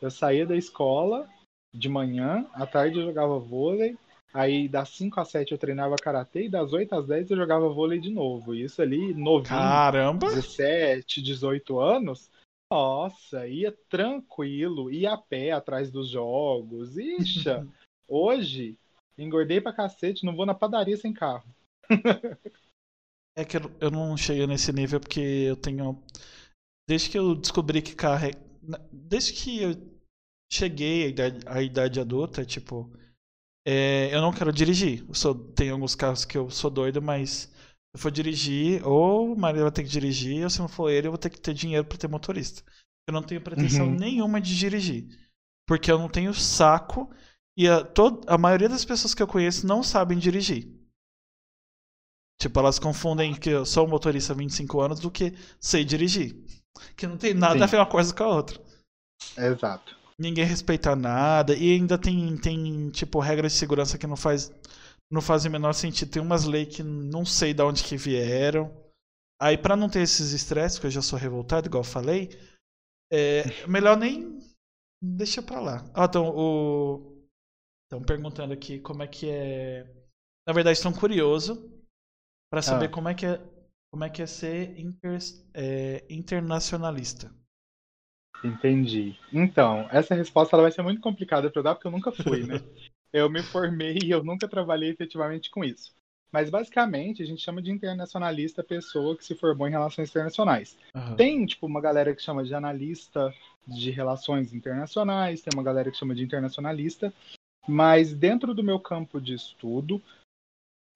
Eu saía da escola de manhã, à tarde eu jogava vôlei, aí das 5 às 7 eu treinava Karatê e das 8 às 10 eu jogava vôlei de novo. E isso ali, novinho, Caramba! 17, 18 anos, nossa, ia tranquilo, ia a pé atrás dos jogos. Ixa, [laughs] hoje, engordei pra cacete, não vou na padaria sem carro. [laughs] É que eu, não cheguei nesse nível porque eu tenho. Desde que eu descobri que carro é. Desde que eu cheguei à idade, à idade adulta, tipo. É, eu não quero dirigir. Sou, tem alguns carros que eu sou doido, mas se eu for dirigir, ou o marido vai ter que dirigir, ou se não for ele, eu vou ter que ter dinheiro para ter motorista. Eu não tenho pretensão uhum. nenhuma de dirigir. Porque eu não tenho saco. E a, todo, a maioria das pessoas que eu conheço não sabem dirigir. Tipo, elas confundem que eu sou um motorista há 25 anos do que sei dirigir. Que não tem nada Sim. a ver uma coisa com a outra. Exato. Ninguém respeita nada. E ainda tem, tem tipo, regras de segurança que não faz não fazem o menor sentido. Tem umas leis que não sei de onde que vieram. Aí, para não ter esses estresses, porque eu já sou revoltado, igual eu falei, é melhor nem. Deixa pra lá. Ah, então, o. Estão perguntando aqui como é que é. Na verdade, estão curiosos para saber ah. como é que é como é que é ser inter, é, internacionalista. Entendi. Então, essa resposta ela vai ser muito complicada para eu dar porque eu nunca fui, né? [laughs] eu me formei e eu nunca trabalhei efetivamente com isso. Mas basicamente a gente chama de internacionalista a pessoa que se formou em relações internacionais. Uhum. Tem tipo uma galera que chama de analista de relações internacionais, tem uma galera que chama de internacionalista, mas dentro do meu campo de estudo,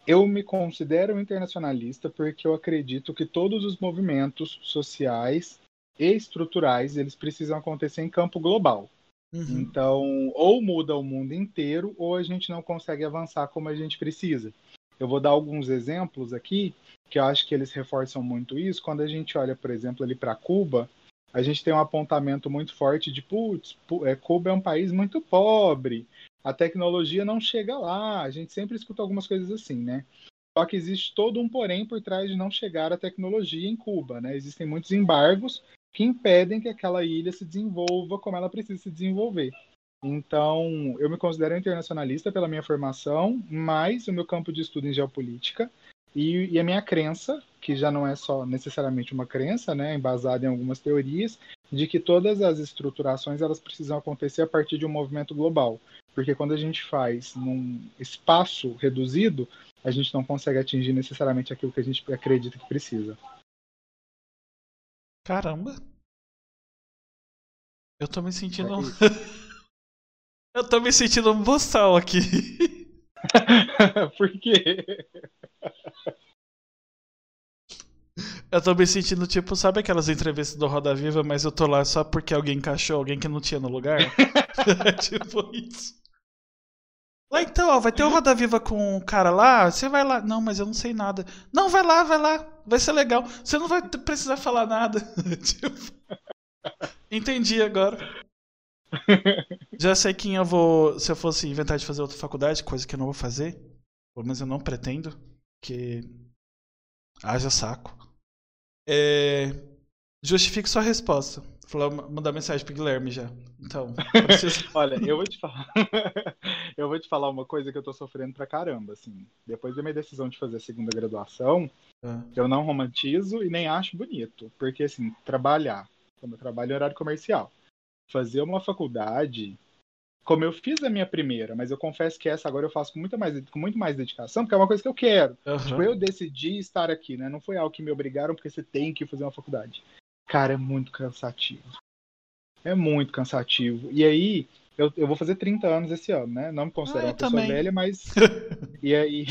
eu me considero internacionalista porque eu acredito que todos os movimentos sociais estruturais eles precisam acontecer em campo global. Uhum. Então, ou muda o mundo inteiro, ou a gente não consegue avançar como a gente precisa. Eu vou dar alguns exemplos aqui, que eu acho que eles reforçam muito isso. Quando a gente olha, por exemplo, ali para Cuba, a gente tem um apontamento muito forte de, putz, é, Cuba é um país muito pobre, a tecnologia não chega lá. A gente sempre escuta algumas coisas assim, né? Só que existe todo um porém por trás de não chegar a tecnologia em Cuba, né? Existem muitos embargos que impedem que aquela ilha se desenvolva como ela precisa se desenvolver. Então, eu me considero internacionalista pela minha formação, mas o meu campo de estudo em geopolítica e, e, a minha crença, que já não é só necessariamente uma crença, né, embasada em algumas teorias, de que todas as estruturações elas precisam acontecer a partir de um movimento global. Porque quando a gente faz num espaço reduzido, a gente não consegue atingir necessariamente aquilo que a gente acredita que precisa. Caramba! Eu tô me sentindo. É [laughs] Eu tô me sentindo um boçal aqui. [laughs] Por quê? Eu tô me sentindo tipo, sabe aquelas entrevistas do Roda Viva, mas eu tô lá só porque alguém encaixou alguém que não tinha no lugar? [laughs] tipo isso. Lá então, ó, vai ter o Roda Viva com o cara lá, você vai lá. Não, mas eu não sei nada. Não, vai lá, vai lá, vai ser legal. Você não vai precisar falar nada. [laughs] tipo... Entendi agora. [laughs] Já sei quem eu vou. Se eu fosse inventar de fazer outra faculdade, coisa que eu não vou fazer. Pelo menos eu não pretendo. Que. Haja saco. É... Justifique sua resposta. Falar, mandar mensagem pro Guilherme já. Então, [laughs] preciso... Olha, eu vou te falar. [laughs] eu vou te falar uma coisa que eu tô sofrendo pra caramba, assim. Depois da minha decisão de fazer a segunda graduação, ah. eu não romantizo e nem acho bonito. Porque, assim, trabalhar, como eu trabalho em horário comercial, fazer uma faculdade, como eu fiz a minha primeira, mas eu confesso que essa agora eu faço com, muita mais, com muito mais dedicação, porque é uma coisa que eu quero. Uhum. Tipo, eu decidi estar aqui, né? Não foi algo que me obrigaram, porque você tem que fazer uma faculdade. Cara, é muito cansativo. É muito cansativo. E aí, eu, eu vou fazer 30 anos esse ano, né? Não me considero ah, uma pessoa também. velha, mas. [laughs] e aí.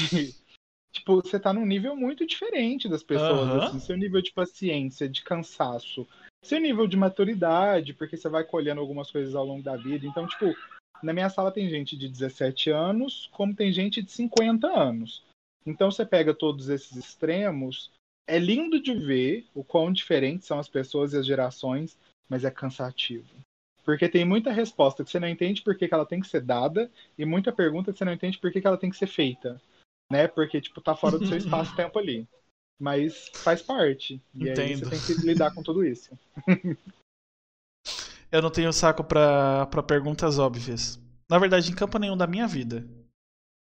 tipo, você tá num nível muito diferente das pessoas, uhum. assim. Seu nível de paciência, de cansaço, seu nível de maturidade, porque você vai colhendo algumas coisas ao longo da vida. Então, tipo, na minha sala tem gente de 17 anos, como tem gente de 50 anos. Então você pega todos esses extremos, é lindo de ver o quão diferentes são as pessoas e as gerações, mas é cansativo. Porque tem muita resposta que você não entende por que, que ela tem que ser dada e muita pergunta que você não entende por que, que ela tem que ser feita. Né? Porque, tipo, tá fora do seu [laughs] espaço-tempo ali. Mas faz parte. E Entendo. aí você tem que lidar com tudo isso. [laughs] Eu não tenho saco pra perguntas óbvias. Na verdade, em campo nenhum da minha vida.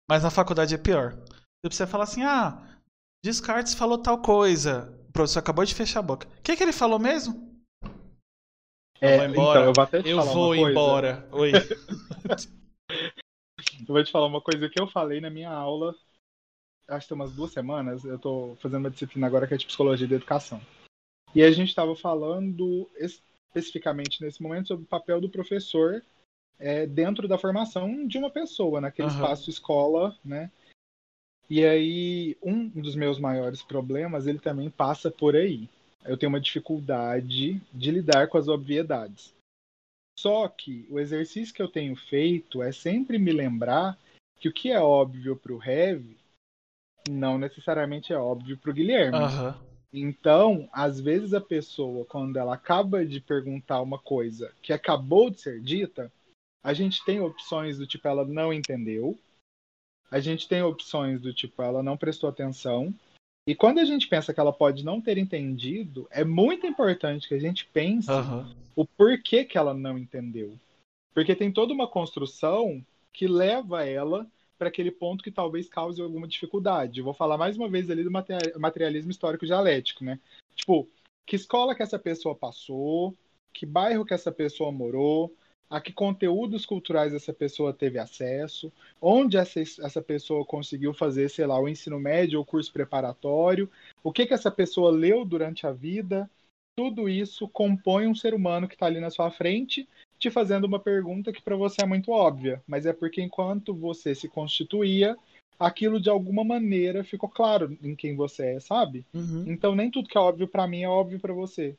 Mas na faculdade é pior. Você precisa falar assim, ah, Descartes falou tal coisa. O professor acabou de fechar a boca. O que, que ele falou mesmo? É, vou embora. Então, eu vou até te Eu falar vou uma coisa. embora. Oi. [laughs] Eu vou te falar uma coisa que eu falei na minha aula, acho que tem umas duas semanas, eu tô fazendo uma disciplina agora que é de psicologia da educação. E a gente estava falando especificamente nesse momento sobre o papel do professor é, dentro da formação de uma pessoa, naquele Aham. espaço escola, né? E aí, um dos meus maiores problemas, ele também passa por aí. Eu tenho uma dificuldade de lidar com as obviedades. Só que o exercício que eu tenho feito é sempre me lembrar que o que é óbvio para o Heavy não necessariamente é óbvio para o Guilherme. Aham. Então, às vezes a pessoa, quando ela acaba de perguntar uma coisa que acabou de ser dita, a gente tem opções do tipo ela não entendeu, a gente tem opções do tipo ela não prestou atenção. E quando a gente pensa que ela pode não ter entendido, é muito importante que a gente pense Aham. o porquê que ela não entendeu. Porque tem toda uma construção que leva ela para aquele ponto que talvez cause alguma dificuldade. Eu vou falar mais uma vez ali do mater- materialismo histórico dialético, né? Tipo, que escola que essa pessoa passou, que bairro que essa pessoa morou, a que conteúdos culturais essa pessoa teve acesso, onde essa, essa pessoa conseguiu fazer, sei lá, o ensino médio ou curso preparatório, o que que essa pessoa leu durante a vida, tudo isso compõe um ser humano que está ali na sua frente, te fazendo uma pergunta que para você é muito óbvia, mas é porque enquanto você se constituía, aquilo de alguma maneira ficou claro em quem você é, sabe? Uhum. Então nem tudo que é óbvio para mim é óbvio para você.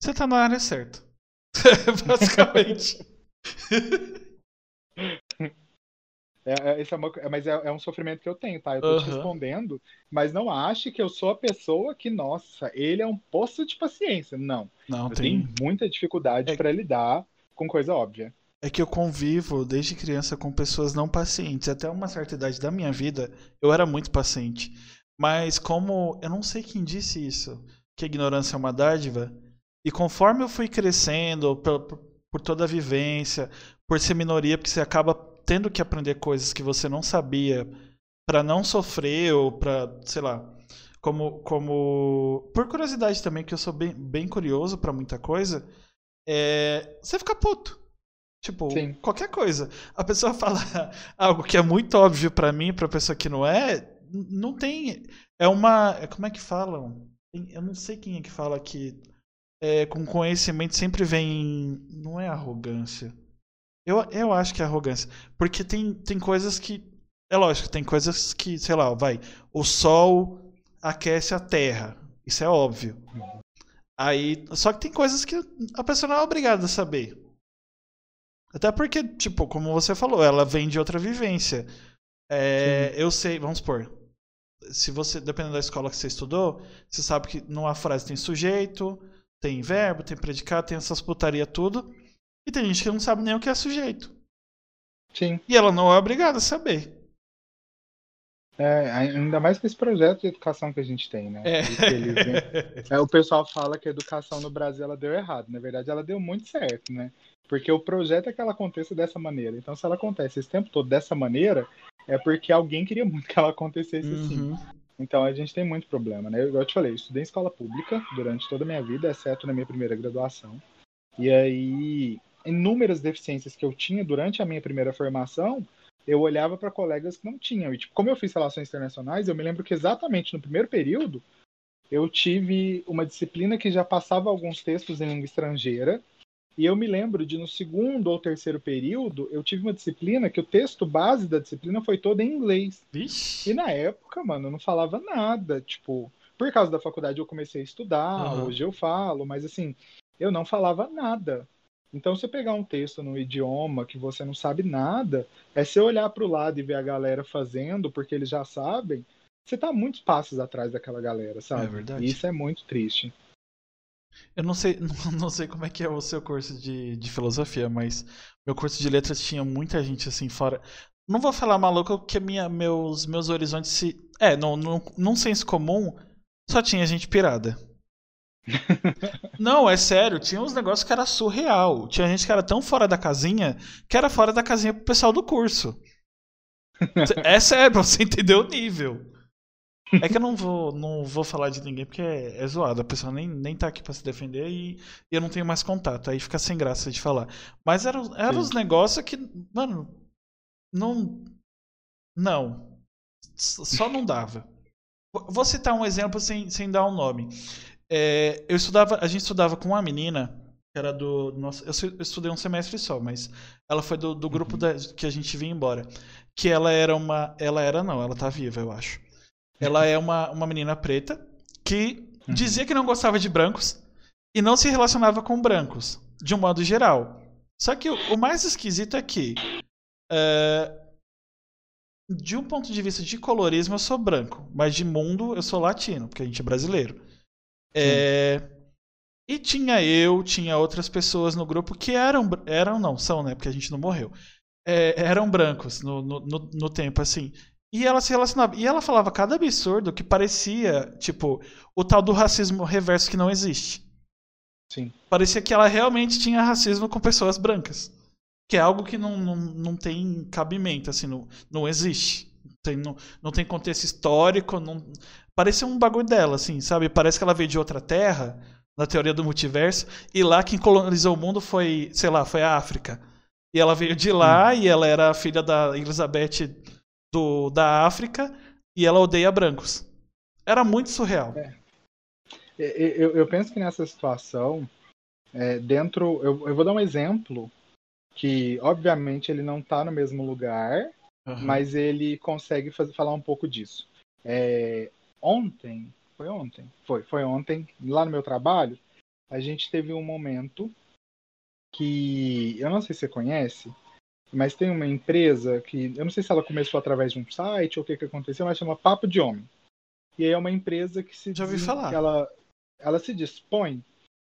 Você tá na área certa. [laughs] Basicamente. É, é, é uma, mas é, é um sofrimento que eu tenho, tá? Eu tô te Aham. respondendo, mas não ache que eu sou a pessoa que, nossa, ele é um poço de paciência. Não. Não, eu tem. tenho muita dificuldade É- para lidar com coisa óbvia. É que eu convivo desde criança com pessoas não pacientes. Até uma certa idade da minha vida, eu era muito paciente. Mas como eu não sei quem disse isso, que a ignorância é uma dádiva, e conforme eu fui crescendo, por, por- toda a vivência, por ser minoria, porque você acaba tendo que aprender coisas que você não sabia para não sofrer ou para, sei lá, como como por curiosidade também, que eu sou bem, bem curioso para muita coisa, é, você fica puto. Tipo, Sim. qualquer coisa. A pessoa [laughs] fala algo que é muito óbvio pra mim, pra pessoa que não é, não tem. É uma. é- Como é que falam? Eu não sei quem é que fala que é, com conhecimento sempre vem. Não é arrogância. Eu, eu acho que é arrogância. Porque tem, tem coisas que. É lógico, tem coisas que, sei lá, vai. O sol aquece a terra. Isso é óbvio. Aí. Só que tem coisas que a pessoa não é obrigada a saber. Até porque, tipo, como você falou, ela vem de outra vivência. É, eu sei, vamos supor. Se você, dependendo da escola que você estudou, você sabe que numa frase tem sujeito, tem verbo, tem predicado, tem essas putaria tudo. E tem gente que não sabe nem o que é sujeito. Sim. E ela não é obrigada a saber. É, ainda mais com esse projeto de educação que a gente tem, né? É. Vem- É, o pessoal fala que a educação no Brasil ela deu errado. Na verdade, ela deu muito certo, né? Porque o projeto é que ela aconteça dessa maneira. Então, se ela acontece esse tempo todo dessa maneira, é porque alguém queria muito que ela acontecesse assim. Então, a gente tem muito problema, né? Eu te falei, eu estudei em escola pública durante toda a minha vida, exceto na minha primeira graduação. E aí, inúmeras deficiências que eu tinha durante a minha primeira formação, eu olhava para colegas que não tinham. E, tipo, como eu fiz relações internacionais, eu me lembro que exatamente no primeiro período, eu tive uma disciplina que já passava alguns textos em língua estrangeira. E eu me lembro de no segundo ou terceiro período, eu tive uma disciplina que o texto base da disciplina foi todo em inglês. Vixe. E na época, mano, eu não falava nada. Tipo, por causa da faculdade eu comecei a estudar, Aham. hoje eu falo, mas assim, eu não falava nada. Então, você pegar um texto no idioma que você não sabe nada, é você olhar para o lado e ver a galera fazendo, porque eles já sabem, você tá muitos passos atrás daquela galera, sabe? É verdade. E isso é muito triste. Eu não sei, [laughs] não sei como é que é o seu curso de, de filosofia, mas meu curso de letras tinha muita gente assim fora. Não vou falar maluco que minha, meus, meus horizontes se. É, no, no, num senso comum, só tinha gente pirada. [laughs] Não, é sério, tinha uns negócios que era surreal. Tinha gente que era tão fora da casinha que era fora da casinha pro pessoal do curso. [laughs] É sério, você entendeu o nível. É que eu não vou, não vou falar de ninguém porque é, é zoado. A pessoa nem, nem tá aqui pra se defender e, e eu não tenho mais contato. Aí fica sem graça de falar. Mas eram era os negócios que, mano, não. Não. Só não dava. Vou citar um exemplo sem, sem dar um nome. É, eu estudava, a gente estudava com uma menina que era do nosso, eu estudei um semestre só, mas ela foi do, do grupo uhum. da, que a gente vinha embora. Que ela era uma, ela era não, ela tá viva, eu acho. Ela é uma, uma menina preta que uhum. dizia que não gostava de brancos e não se relacionava com brancos, de um modo geral. Só que o, o mais esquisito é que, uh, de um ponto de vista de colorismo, eu sou branco, mas de mundo eu sou latino, porque a gente é brasileiro. É, e tinha eu, tinha outras pessoas no grupo que eram, eram não, são, né, porque a gente não morreu. É, eram brancos no, no, no, no tempo, assim. E ela se relacionava. E ela falava cada absurdo que parecia, tipo, o tal do racismo reverso que não existe. Sim. Parecia que ela realmente tinha racismo com pessoas brancas. Que é algo que não, não, não tem cabimento, assim, não, não existe. Tem, não, não tem contexto histórico. Não... Parecia um bagulho dela, assim, sabe? Parece que ela veio de outra terra, na teoria do multiverso, e lá quem colonizou o mundo foi, sei lá, foi a África. E ela veio de lá hum. e ela era filha da Elizabeth do, da África e ela odeia brancos. Era muito surreal. É. Eu, eu, penso que nessa situação, é, dentro. Eu, eu, vou dar um exemplo que, obviamente, ele não está no mesmo lugar, uhum. mas ele consegue fazer, falar um pouco disso. É, ontem, foi ontem? Foi, foi ontem, lá no meu trabalho, a gente teve um momento que eu não sei se você conhece, mas tem uma empresa que, eu não sei se ela começou através de um site ou o que, que aconteceu, mas chama Papo de Homem. E aí é uma empresa que se Já ouvi falar. ela, ela se dispõe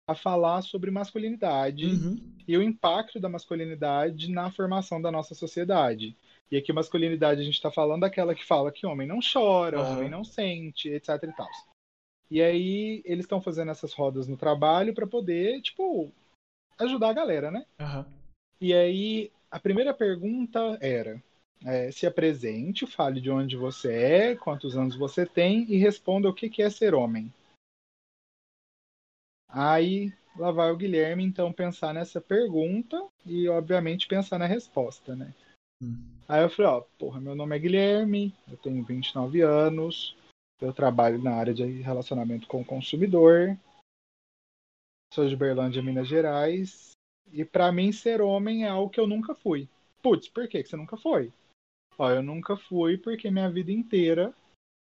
a falar sobre masculinidade uhum. e o impacto da masculinidade na formação da nossa sociedade. E aqui masculinidade a gente está falando daquela que fala que homem não chora, uhum. homem não sente, etc e tal. E aí eles estão fazendo essas rodas no trabalho para poder, tipo, ajudar a galera, né? Uhum. E aí a primeira pergunta era: é, se apresente, fale de onde você é, quantos anos você tem e responda o que, que é ser homem. Aí lá vai o Guilherme então pensar nessa pergunta e obviamente pensar na resposta, né? Hum. Aí eu falei, ó, porra, meu nome é Guilherme, eu tenho 29 anos, eu trabalho na área de relacionamento com o consumidor, sou de Berlândia, Minas Gerais, e para mim, ser homem é algo que eu nunca fui. Putz, por que você nunca foi? Ó, eu nunca fui porque minha vida inteira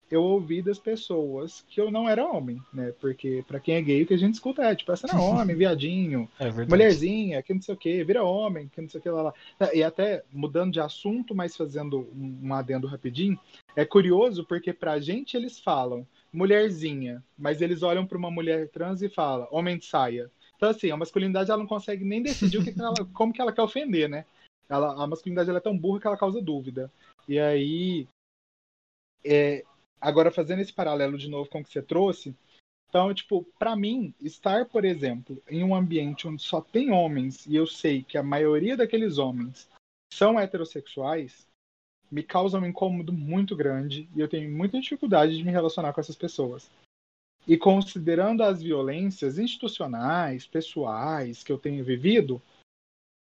eu ouvi das pessoas que eu não era homem, né? Porque para quem é gay, o que a gente escuta é, tipo, essa não é [laughs] homem, viadinho, é mulherzinha, que não sei o que, vira homem, que não sei o que lá, lá. E até mudando de assunto, mas fazendo um adendo rapidinho, é curioso porque pra gente eles falam mulherzinha, mas eles olham para uma mulher trans e falam homem de saia. Então, assim, a masculinidade ela não consegue nem decidir o que, que ela, [laughs] como que ela quer ofender, né? Ela, a masculinidade ela é tão burra que ela causa dúvida. E aí, é, agora fazendo esse paralelo de novo com o que você trouxe, então, tipo, para mim, estar, por exemplo, em um ambiente onde só tem homens e eu sei que a maioria daqueles homens são heterossexuais, me causa um incômodo muito grande e eu tenho muita dificuldade de me relacionar com essas pessoas. E considerando as violências institucionais, pessoais que eu tenho vivido,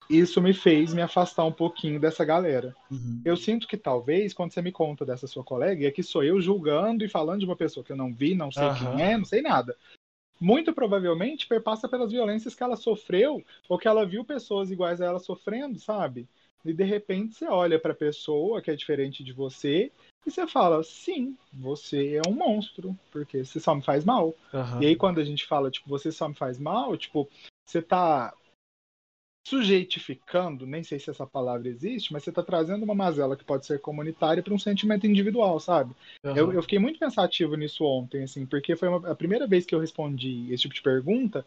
isso me fez me afastar um pouquinho dessa galera. Uhum. Eu sinto que talvez, quando você me conta dessa sua colega, é que sou eu julgando e falando de uma pessoa que eu não vi, não sei uhum. quem é, não sei nada. Muito provavelmente perpassa pelas violências que ela sofreu ou que ela viu pessoas iguais a ela sofrendo, sabe? E de repente você olha para a pessoa que é diferente de você e você fala, sim, você é um monstro, porque você só me faz mal. Uhum. E aí quando a gente fala, tipo, você só me faz mal, tipo, você tá sujeitificando, nem sei se essa palavra existe, mas você está trazendo uma mazela que pode ser comunitária para um sentimento individual, sabe? Uhum. Eu, eu, fiquei muito pensativo nisso ontem, assim, porque foi uma, a primeira vez que eu respondi esse tipo de pergunta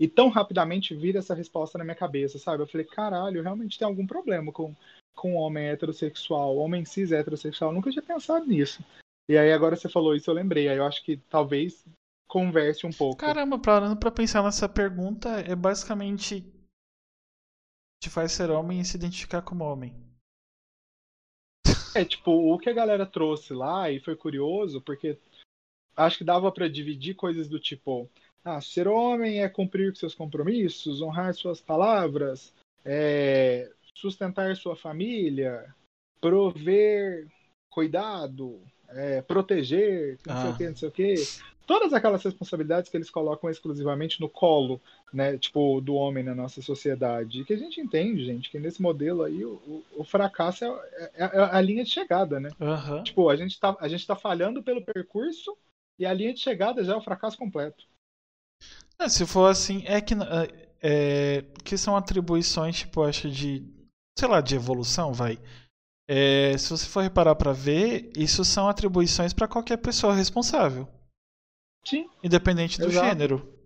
e tão rapidamente vira essa resposta na minha cabeça, sabe? Eu falei, caralho, realmente tem algum problema com, com homem heterossexual, homem cis heterossexual. Nunca tinha pensado nisso. E aí agora você falou isso, eu lembrei. Aí eu acho que talvez converse um pouco. Caramba, parando pra pensar nessa pergunta, é basicamente te faz ser homem e se identificar como homem. É, tipo, o que a galera trouxe lá e foi curioso, porque acho que dava para dividir coisas do tipo, ah, ser homem é cumprir seus compromissos, honrar suas palavras, é, sustentar sua família, prover cuidado, é, proteger, não ah. sei o que, não sei o que todas aquelas responsabilidades que eles colocam exclusivamente no colo, né, tipo, do homem na nossa sociedade. Que a gente entende, gente, que nesse modelo aí o, o, o fracasso é, é, é, a linha de chegada, né? Uhum. Tipo, a gente, tá, a gente tá falhando pelo percurso e a linha de chegada já é o fracasso completo. É, se for assim, é que, é, é, que são atribuições, tipo, acho de, sei lá, de evolução, vai. É, se você for reparar para ver, isso são atribuições para qualquer pessoa responsável. Sim. Independente do Exato. gênero.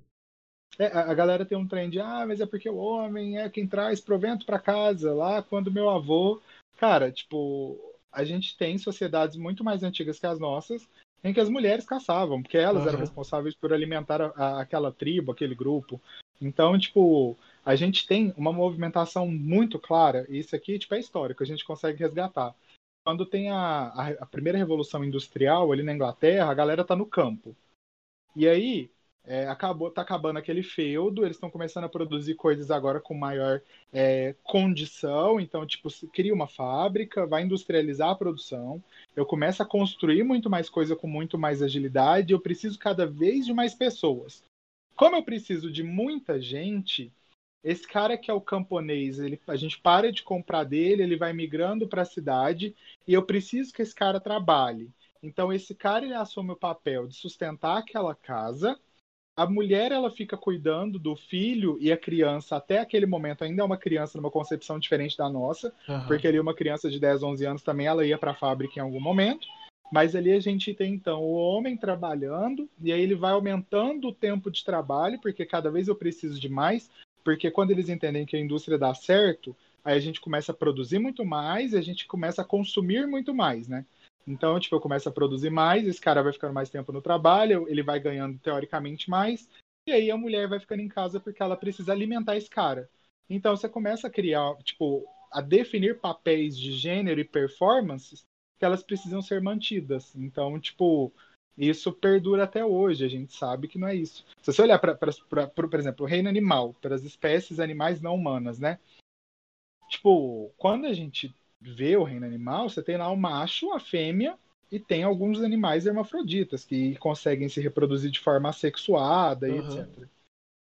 É, a galera tem um trem de, ah, mas é porque o homem é quem traz provento para casa. Lá, quando meu avô. Cara, tipo, a gente tem sociedades muito mais antigas que as nossas em que as mulheres caçavam, porque elas uhum. eram responsáveis por alimentar a, a, aquela tribo, aquele grupo. Então, tipo, a gente tem uma movimentação muito clara, e isso aqui tipo, é histórico, a gente consegue resgatar. Quando tem a, a, a primeira revolução industrial ali na Inglaterra, a galera tá no campo. E aí, é, acabou, tá acabando aquele feudo, eles estão começando a produzir coisas agora com maior é, condição, então, tipo, cria uma fábrica, vai industrializar a produção, eu começo a construir muito mais coisa com muito mais agilidade, eu preciso cada vez de mais pessoas. Como eu preciso de muita gente, esse cara que é o camponês, ele, a gente para de comprar dele, ele vai migrando para a cidade, e eu preciso que esse cara trabalhe. Então esse cara ele assume o papel de sustentar aquela casa. A mulher ela fica cuidando do filho e a criança até aquele momento ainda é uma criança numa concepção diferente da nossa, uhum. porque ali uma criança de 10, 11 anos também ela ia para a fábrica em algum momento. Mas ali a gente tem então o homem trabalhando e aí ele vai aumentando o tempo de trabalho, porque cada vez eu preciso de mais, porque quando eles entendem que a indústria dá certo, aí a gente começa a produzir muito mais e a gente começa a consumir muito mais, né? Então, tipo, eu começo a produzir mais, esse cara vai ficando mais tempo no trabalho, ele vai ganhando teoricamente mais, e aí a mulher vai ficando em casa porque ela precisa alimentar esse cara. Então você começa a criar, tipo, a definir papéis de gênero e performances que elas precisam ser mantidas. Então, tipo, isso perdura até hoje, a gente sabe que não é isso. Se você olhar para, por exemplo, o reino animal, para as espécies animais não humanas, né? Tipo, quando a gente vê o reino animal, você tem lá o macho, a fêmea, e tem alguns animais hermafroditas que conseguem se reproduzir de forma assexuada e uhum. etc.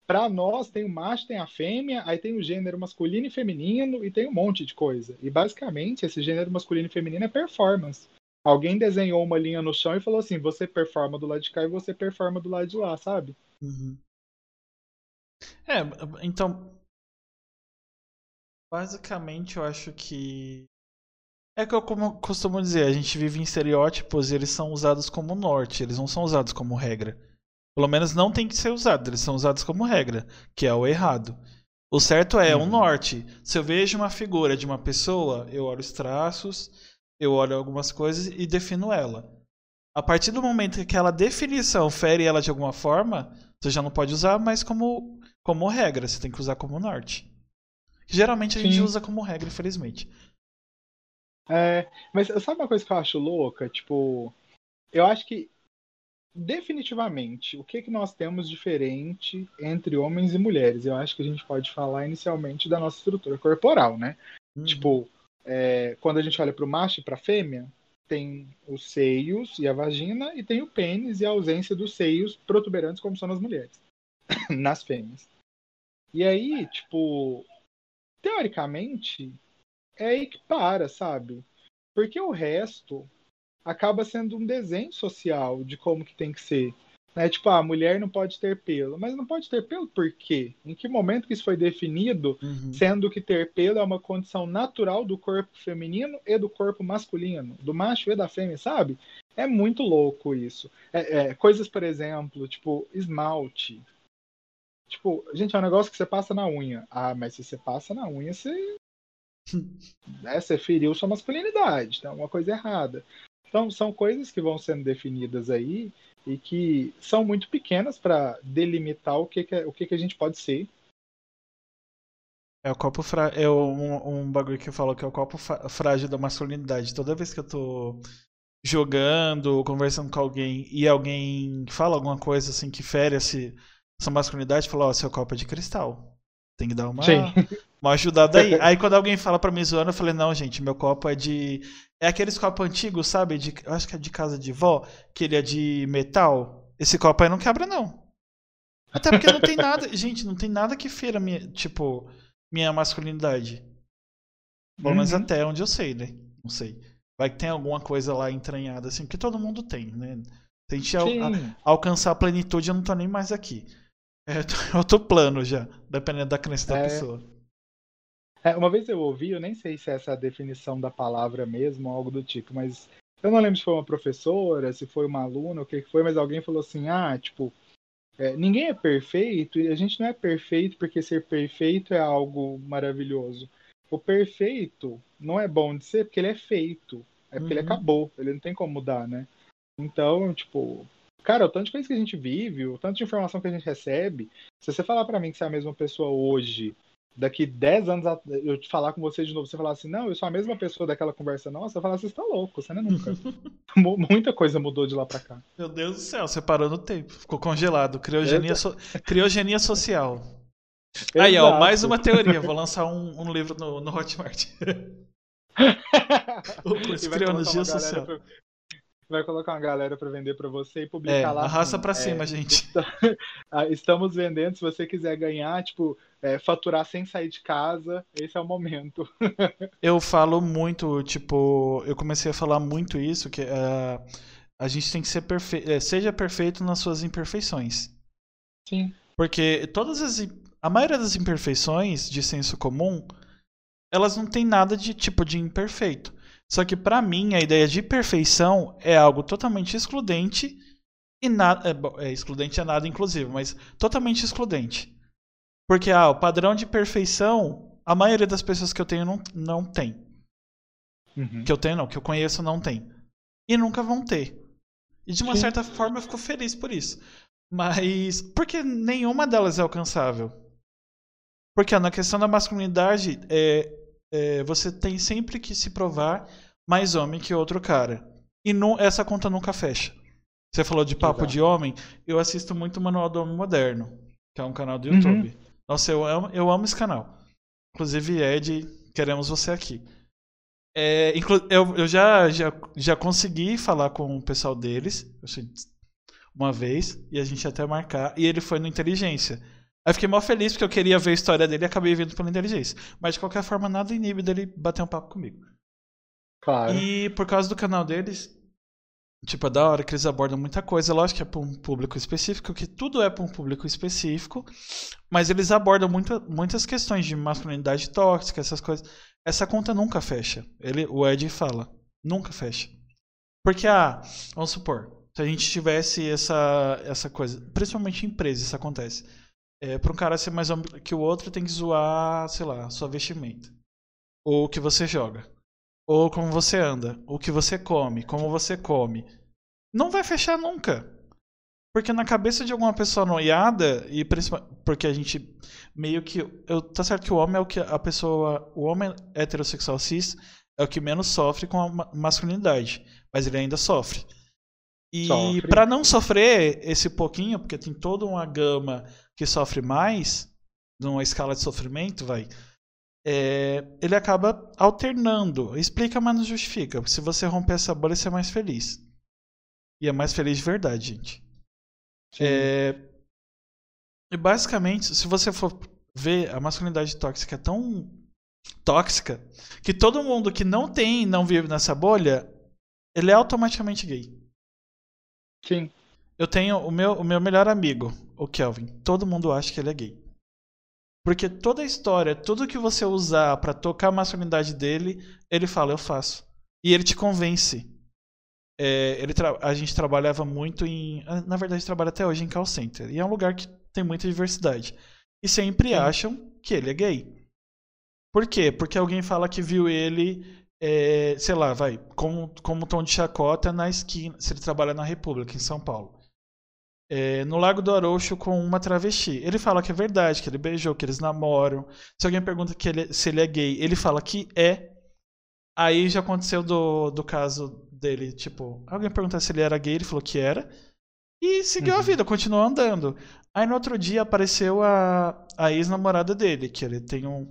Para nós, tem o macho, tem a fêmea, aí tem o gênero masculino e feminino e tem um monte de coisa. E basicamente, esse gênero masculino e feminino é performance. Alguém desenhou uma linha no chão e falou assim: você performa do lado de cá e você performa do lado de lá, sabe? Uhum. É, então. Basicamente, eu acho que é que eu costumo dizer, a gente vive em estereótipos e eles são usados como norte, eles não são usados como regra. Pelo menos não tem que ser usado, eles são usados como regra, que é o errado. O certo é uhum. um norte. Se eu vejo uma figura de uma pessoa, eu olho os traços, eu olho algumas coisas e defino ela. A partir do momento que aquela definição fere ela de alguma forma, você já não pode usar mais como, como regra, você tem que usar como norte. Geralmente a Sim. gente usa como regra, infelizmente. É, mas sabe uma coisa que eu acho louca? Tipo, eu acho que definitivamente o que, que nós temos diferente entre homens e mulheres? Eu acho que a gente pode falar inicialmente da nossa estrutura corporal, né? Uhum. Tipo, é, quando a gente olha para o macho e para a fêmea, tem os seios e a vagina, e tem o pênis e a ausência dos seios protuberantes, como são nas mulheres, [coughs] nas fêmeas. E aí, tipo, teoricamente, é aí que para, sabe? Porque o resto acaba sendo um desenho social de como que tem que ser. Né? Tipo, ah, a mulher não pode ter pelo. Mas não pode ter pelo por quê? Em que momento que isso foi definido, Uhum. sendo que ter pelo é uma condição natural do corpo feminino e do corpo masculino, do macho e da fêmea, sabe? É muito louco isso. É, é, coisas, por exemplo, tipo, esmalte. Tipo, gente, é um negócio que você passa na unha. Ah, mas se você passa na unha, você. [laughs] né, você feriu sua masculinidade. Então, é uma coisa errada. Então, são coisas que vão sendo definidas aí e que são muito pequenas para delimitar o que, que, é- o que, que a gente pode ser. É o copo fra... é um, um bagulho que eu falo que é o copo frágil da masculinidade. Toda vez que eu tô jogando, conversando com alguém e alguém fala alguma coisa assim que fere esse, essa masculinidade, fala, ó, seu copo é de cristal. Tem que dar uma, Sim. Uma ajudada aí. [laughs] Aí quando alguém fala pra mim zoando, eu falei, não, gente, meu copo é de. É aqueles copos antigos, sabe? De... Eu acho que é de casa de vó, que ele é de metal. Esse copo aí não quebra, não. Até porque não tem [laughs] nada. Gente, não tem nada que feira minha, tipo, minha masculinidade. Pelo menos Uhum. até onde eu sei, né? Não sei. Vai que tem alguma coisa lá entranhada, assim, que todo mundo tem, né? Se a gente al- a- alcançar a plenitude, eu não tô nem mais aqui. É outro [laughs] plano já, dependendo da crença da É. pessoa. É, uma vez eu ouvi, eu nem sei se é essa a definição da palavra mesmo, ou algo do tipo, mas eu não lembro se foi uma professora, se foi uma aluna, o que foi, mas alguém falou assim, ah, tipo, é, ninguém é perfeito e a gente não é perfeito porque ser perfeito é algo maravilhoso. O perfeito não é bom de ser porque ele é feito, é porque ele Uhum. acabou, ele não tem como mudar, né? Então, tipo, cara, o tanto de coisa que a gente vive, o tanto de informação que a gente recebe, se você falar pra mim que você é a mesma pessoa hoje, daqui 10 anos eu te falar com você de novo, você falar assim, não, eu sou a mesma pessoa daquela conversa nossa, eu falar assim, você tá louco, você não é nunca. [laughs] Mu- Muita coisa mudou de lá pra cá. Meu Deus do céu, você parou no tempo. Ficou congelado. Criogenia, so... Criogenia social. Aí, ó, mais uma teoria. Vou lançar um, um livro no, no Hotmart. [laughs] O curso vai Criologia colocar uma Social. pra- Vai colocar uma galera pra vender pra você e publicar É, lá. arrasta assim, pra é, cima, [laughs] gente. ah, Estamos vendendo, se você quiser ganhar, tipo, é, faturar sem sair de casa, esse é o momento. [laughs] Eu falo muito, tipo, eu comecei a falar muito isso, que ah, a gente tem que ser perfeito, seja perfeito nas suas imperfeições. Sim. Porque todas as. A maioria das imperfeições de senso comum, elas não tem nada de tipo de imperfeito. Só que pra mim a ideia de perfeição é algo totalmente excludente e nada. É, é, excludente é nada inclusivo, mas totalmente excludente. Porque ah, o padrão de perfeição, a maioria das pessoas que eu tenho não, não tem. Uhum. Que eu tenho não, que eu conheço não tem. E nunca vão ter. E de uma Sim. certa forma eu fico feliz por isso. Mas. Porque nenhuma delas é alcançável. Porque na questão da masculinidade, é, é, você tem sempre que se provar mais homem que outro cara. E nu- essa conta nunca fecha. Você falou de papo Exato. de homem, eu assisto muito o Manual do Homem Moderno, que é um canal do Uhum. YouTube. Nossa, eu amo, eu amo esse canal. Inclusive, Ed, queremos você aqui. É, eu eu já, já, já consegui falar com o pessoal deles que uma vez, e a gente até marcar, e ele foi no Inteligência. Aí fiquei mal feliz porque eu queria ver a história dele e acabei vindo pela Inteligência. Mas de qualquer forma, nada inibe dele bater um papo comigo. Claro. E por causa do canal deles, tipo, é da hora que eles abordam muita coisa. Lógico que é pra um público específico, que tudo é pra um público específico. Mas eles abordam muita, muitas questões de masculinidade tóxica, essas coisas. Essa conta nunca fecha. Ele, o Ed fala, nunca fecha. Porque, ah, vamos supor, se a gente tivesse essa, essa coisa, principalmente em empresa, isso acontece. É, para um cara ser mais homem que o outro, tem que zoar, sei lá, sua vestimenta. Ou o que você joga. Ou como você anda. O que você come. Como você come. Não vai fechar nunca. Porque na cabeça de alguma pessoa noiada, e porque a gente meio que. Eu, tá certo que o homem é o que a pessoa. O homem heterossexual cis é o que menos sofre com a ma- masculinidade. Mas ele ainda sofre. E pra não sofrer esse pouquinho, porque tem toda uma gama que sofre mais, numa escala de sofrimento, vai. é, ele acaba alternando. Explica, mas não justifica. Se você romper essa bolha, você é mais feliz. E é mais feliz de verdade, gente. É, E basicamente, se você for ver, a masculinidade tóxica é tão tóxica que todo mundo que não tem, não vive nessa bolha, ele é automaticamente gay. Sim. Eu tenho o meu, o meu melhor amigo, o Kelvin. Todo mundo acha que ele é gay. Porque toda a história, tudo que você usar para tocar a masculinidade dele, ele fala, eu faço. E ele te convence. É, ele a gente trabalhava muito em. Ah, na verdade, trabalha até hoje em call center. E é um lugar que tem muita diversidade. E sempre Sim. acham que ele é gay. Por quê? Porque alguém fala que viu ele, é, sei lá, vai, como, como tom de chacota na esquina, se ele trabalha na República, em São Paulo. É, no Lago do Arocho com uma travesti. Ele fala que é verdade, que ele beijou, que eles namoram. Se alguém pergunta que ele, se ele é gay, ele fala que é. Aí já aconteceu do, do caso dele, tipo, alguém perguntou se ele era gay, ele falou que era. E seguiu uhum. a vida, continuou andando. Aí no outro dia apareceu a, a ex-namorada dele, que ele tem um,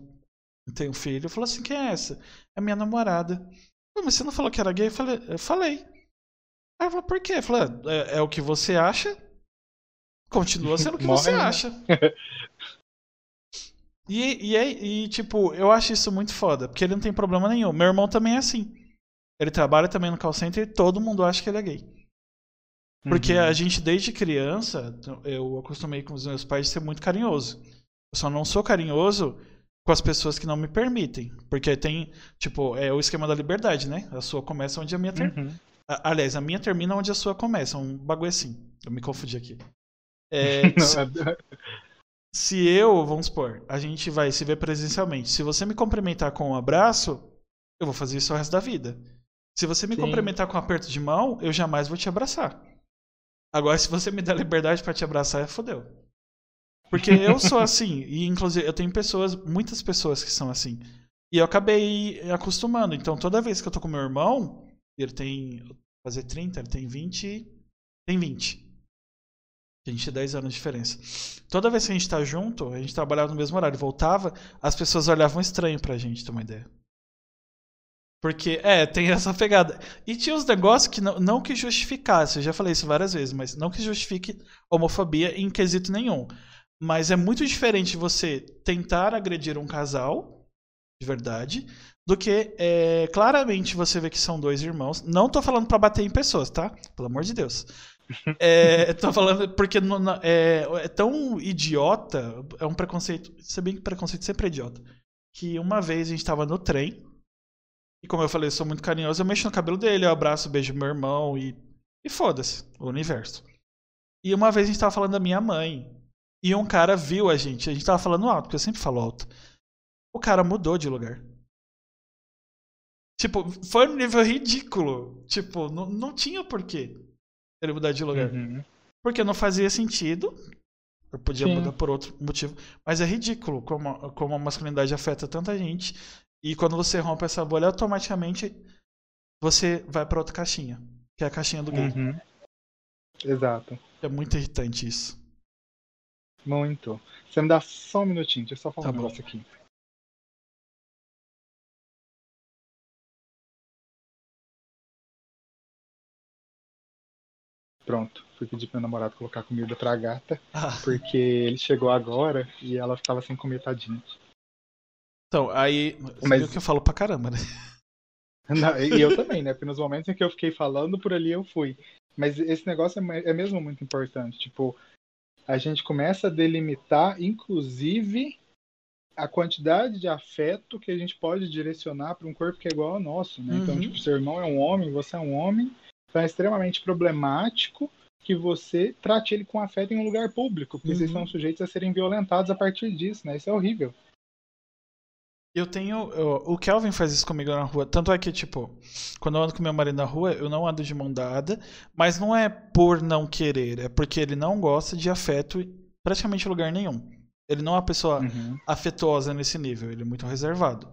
tem um filho. Falou assim: quem é essa? É minha namorada. Mas você não falou que era gay? Eu falei. Eu falei. Aí falou, por quê? Eu falei, é, é o que você acha? Continua sendo o que [laughs] você né? acha. [laughs] E, e, e, tipo, eu acho isso muito foda, porque ele não tem problema nenhum. Meu irmão também é assim. Ele trabalha também no call center e todo mundo acha que ele é gay. Porque uhum. a gente, desde criança, eu acostumei com os meus pais de ser muito carinhoso. Eu só não sou carinhoso com as pessoas que não me permitem. Porque tem, tipo, é o esquema da liberdade, né? A sua começa onde a minha termina. Uhum. Aliás, a minha termina onde a sua começa. Um bagulho assim. Eu me confundi aqui. É, [laughs] se, é se eu, vamos supor, a gente vai se ver presencialmente. Se você me cumprimentar com um abraço, eu vou fazer isso o resto da vida. Se você me Sim. cumprimentar com um aperto de mão, eu jamais vou te abraçar. Agora, se você me der liberdade para te abraçar, é fodeu. Porque eu sou assim, e inclusive eu tenho pessoas, muitas pessoas que são assim. E eu acabei acostumando. Então, toda vez que eu tô com meu irmão, ele tem fazer 30, ele tem 20, tem 20. A gente tem 10 anos de diferença. Toda vez que a gente tá junto, a gente trabalhava no mesmo horário, voltava, as pessoas olhavam estranho pra gente, ter uma ideia. Porque, é, tem essa pegada. E tinha uns negócios que não, não que justificasse, eu já falei isso várias vezes, mas não que justifique homofobia em quesito nenhum. Mas é muito diferente você tentar agredir um casal, de verdade, do que é, claramente você vê que são dois irmãos. Não tô falando para bater em pessoas, tá? Pelo amor de Deus. [laughs] É, tô falando porque é, é, tão idiota, é um preconceito, se bem que preconceito sempre é idiota, que uma vez a gente tava no trem, e como eu falei, eu sou muito carinhoso, eu mexo no cabelo dele, eu abraço, beijo meu irmão e. E foda-se, o universo. E uma vez a gente tava falando da minha mãe. E um cara viu a gente. A gente tava falando alto, porque eu sempre falo alto. O cara mudou de lugar. Tipo, foi um nível ridículo. Tipo, não, não tinha porquê ele mudar de lugar. Uhum. Porque não fazia sentido. Eu podia Sim. mudar por outro motivo. Mas é ridículo como, como a masculinidade afeta tanta gente. E quando você rompe essa bolha, automaticamente você vai para outra caixinha, que é a caixinha do gay. Uhum. Exato. É muito irritante isso. Muito. Você me dá só um minutinho, deixa eu só falar tá um bom. negócio aqui. Pronto, fui pedir pro meu namorado colocar comida pra gata, ah. porque ele chegou agora e ela estava sem comer tadinha. Então, aí. Mas... que eu falo pra caramba, né? [laughs] Não, e eu também, né? Porque nos momentos em que eu fiquei falando, por ali eu fui. Mas esse negócio é, é mesmo muito importante. Tipo, a gente começa a delimitar, inclusive, a quantidade de afeto que a gente pode direcionar para um corpo que é igual ao nosso, né? Então, uhum. Então, tipo, seu irmão é um homem, você é um homem, então é extremamente problemático que você trate ele com afeto em um lugar público, porque uhum. vocês são sujeitos a serem violentados a partir disso, né? Isso é horrível. Eu tenho. Eu, o Kelvin faz isso comigo na rua. Tanto é que, tipo, quando eu ando com meu marido na rua, eu não ando de mão dada. Mas não é por não querer, é porque ele não gosta de afeto em praticamente lugar nenhum. Ele não é uma pessoa uhum. afetuosa nesse nível, ele é muito reservado.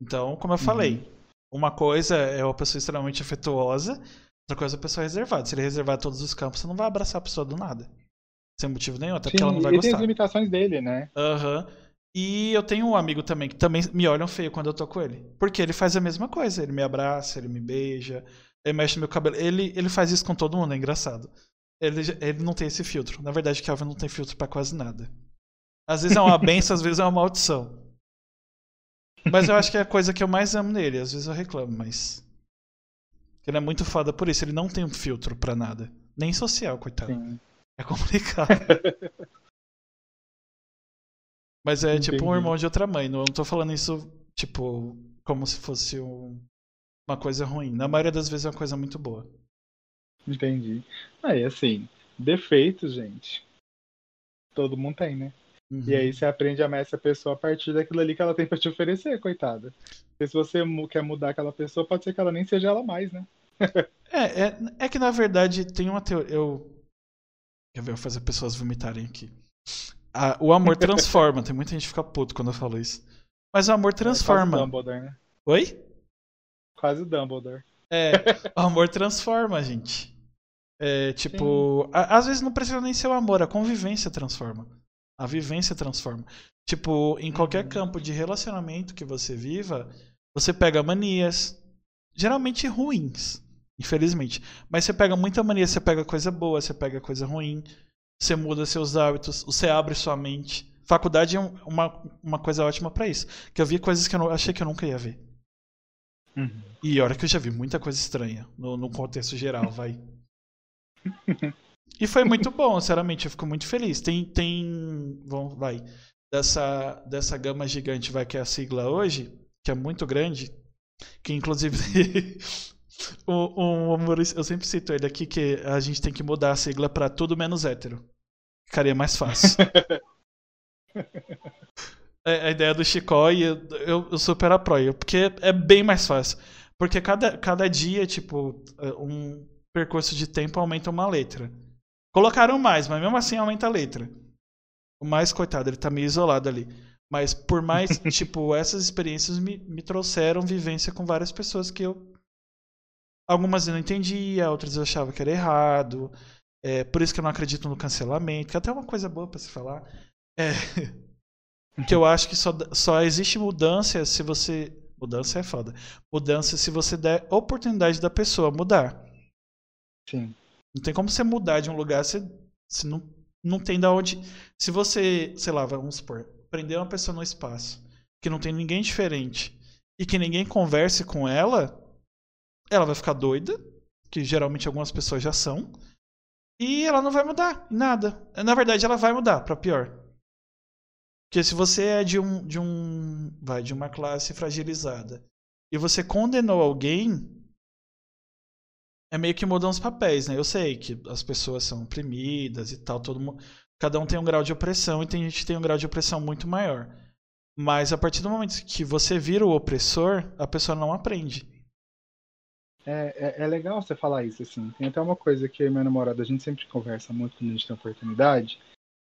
Então, como eu uhum. falei, uma coisa é uma pessoa extremamente afetuosa, outra coisa é uma pessoa reservada. Se ele reservar todos os campos, você não vai abraçar a pessoa do nada. Sem motivo nenhum, até Sim, porque ela não vai gostar. E tem as limitações dele, né? Aham. Uhum. E eu tenho um amigo também que também me olham feio quando eu tô com ele. Porque ele faz a mesma coisa. Ele me abraça, ele me beija, ele mexe no meu cabelo. Ele, ele faz isso com todo mundo, é engraçado. Ele, ele não tem esse filtro. Na verdade, Kelvin não tem filtro para quase nada. Às vezes é uma [laughs] benção, às vezes é uma maldição. Mas eu acho que é a coisa que eu mais amo nele. Às vezes eu reclamo, mas. Ele é muito foda por isso. Ele não tem um filtro para nada. Nem social, coitado. Sim. É complicado. [laughs] Mas é tipo um Entendi. irmão de outra mãe. Não tô falando isso, tipo, como se fosse um- uma coisa ruim. Na maioria das vezes é uma coisa muito boa. Entendi. Aí, assim, defeitos, gente. Todo mundo tem, né? Uhum. E aí você aprende a amar essa pessoa a partir daquilo ali que ela tem pra te oferecer, coitada. Porque se você quer mudar aquela pessoa, pode ser que ela nem seja ela mais, né? É, é, é que na verdade tem uma teoria. Eu. Quer ver, eu vou fazer pessoas vomitarem aqui. Ah, o amor transforma. tem muita gente que fica puto quando eu falo isso. Mas o amor Quase transforma. Dumbledore, né? Oi? Quase o Dumbledore. É, o amor transforma, gente. É, tipo, a- às vezes não precisa nem ser o amor, a convivência transforma. A vivência transforma. Tipo, em qualquer Uhum. campo de relacionamento que você viva, você pega manias, geralmente ruins, infelizmente. Mas você pega muita mania, você pega coisa boa, você pega coisa ruim, você muda seus hábitos, você abre sua mente. Faculdade é um- uma, uma coisa ótima pra isso. Que eu vi coisas que eu não, achei que eu nunca ia ver. Uhum. E olha que eu já vi muita coisa estranha no, no contexto geral, vai. [laughs] E foi muito bom, sinceramente, eu fico muito feliz. Tem, tem, vamos, vai, dessa, dessa gama gigante, vai, que é a sigla hoje, que é muito grande, que inclusive [laughs] o, humorista, eu sempre cito ele aqui, que a gente tem que mudar a sigla pra tudo menos hétero. Ficaria mais fácil. [laughs] É, a ideia do Chicó e eu, eu, eu super apoio, porque é bem mais fácil. Porque cada, cada dia, tipo, um percurso de tempo aumenta uma letra. Colocaram mais, mas mesmo assim aumenta a letra. O mais, coitado, ele tá meio isolado ali. Mas por mais, [laughs] tipo, essas experiências me, me trouxeram vivência com várias pessoas que eu. Algumas eu não entendia, outras eu achava que era errado. É, por isso que eu não acredito no cancelamento, que é até uma coisa boa pra se falar. É, [laughs] que eu acho que só, só existe mudança se você. Mudança é foda. Mudança se você der oportunidade da pessoa mudar. Sim. Não tem como você mudar de um lugar se, se não, não tem da onde. Se você, sei lá, vamos supor, prender uma pessoa no espaço que não tem ninguém diferente e que ninguém converse com ela, ela vai ficar doida, que geralmente algumas pessoas já são, e ela não vai mudar nada. Na verdade, ela vai mudar para pior. Porque se você é de um, de um, vai de uma classe fragilizada e você condenou alguém, é meio que mudam os papéis, né? Eu sei que as pessoas são oprimidas e tal, todo mundo, cada um tem um grau de opressão e tem gente que tem um grau de opressão muito maior. Mas a partir do momento que você vira o opressor, a pessoa não aprende. É, é, é legal você falar isso, assim. Tem até uma coisa que eu e meu namorado, a gente sempre conversa muito quando a gente tem oportunidade.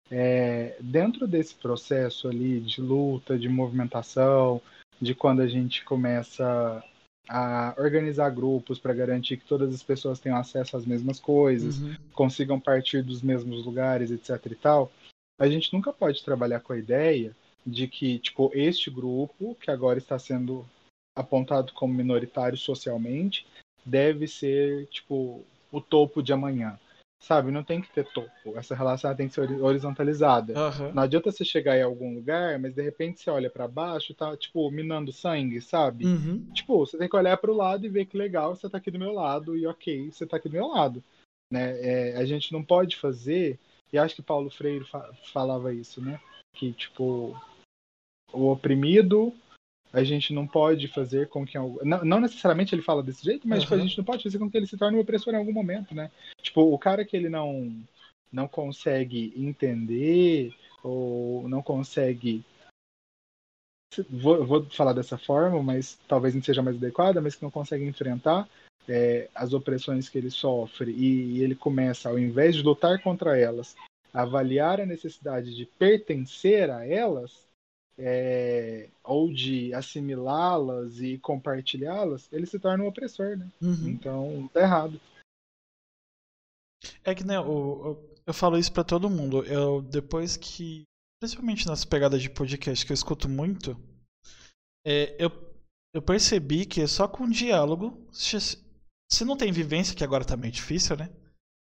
É, dentro desse processo ali de luta, de movimentação, de quando a gente começa a organizar grupos para garantir que todas as pessoas tenham acesso às mesmas coisas, Uhum. consigam partir dos mesmos lugares, etc e tal, a gente nunca pode trabalhar com a ideia de que, tipo, este grupo, que agora está sendo apontado como minoritário socialmente, deve ser, tipo, o topo de amanhã. Sabe? Não tem que ter topo. Essa relação ela tem que ser hori- horizontalizada. Aham. Não adianta você chegar em algum lugar, mas de repente você olha pra baixo e tá, tipo, minando sangue, sabe? Uhum. Tipo, você tem que olhar pro lado e ver que legal, você tá aqui do meu lado e ok, você tá aqui do meu lado. Né? É, a gente não pode fazer, e acho que Paulo Freire fa- falava isso, né? Que, tipo, o oprimido, a gente não pode fazer com que. Não, não necessariamente ele fala desse jeito, mas tipo, a Uhum. gente não pode fazer com que ele se torne um opressor em algum momento, né? Tipo, o cara que ele não, não consegue entender ou não consegue vou, vou falar dessa forma, mas talvez não seja mais adequada, mas que não consegue enfrentar é, as opressões que ele sofre e, e ele começa, ao invés de lutar contra elas, a avaliar a necessidade de pertencer a elas é, ou de assimilá-las e compartilhá-las, ele se torna um opressor, né? Uhum. Então, tá errado. É que né, eu, eu, eu falo isso pra todo mundo. Eu depois que, principalmente nas pegadas de podcast que eu escuto muito, é, eu, eu percebi que é só com diálogo, se, se não tem vivência, que agora tá meio difícil, né?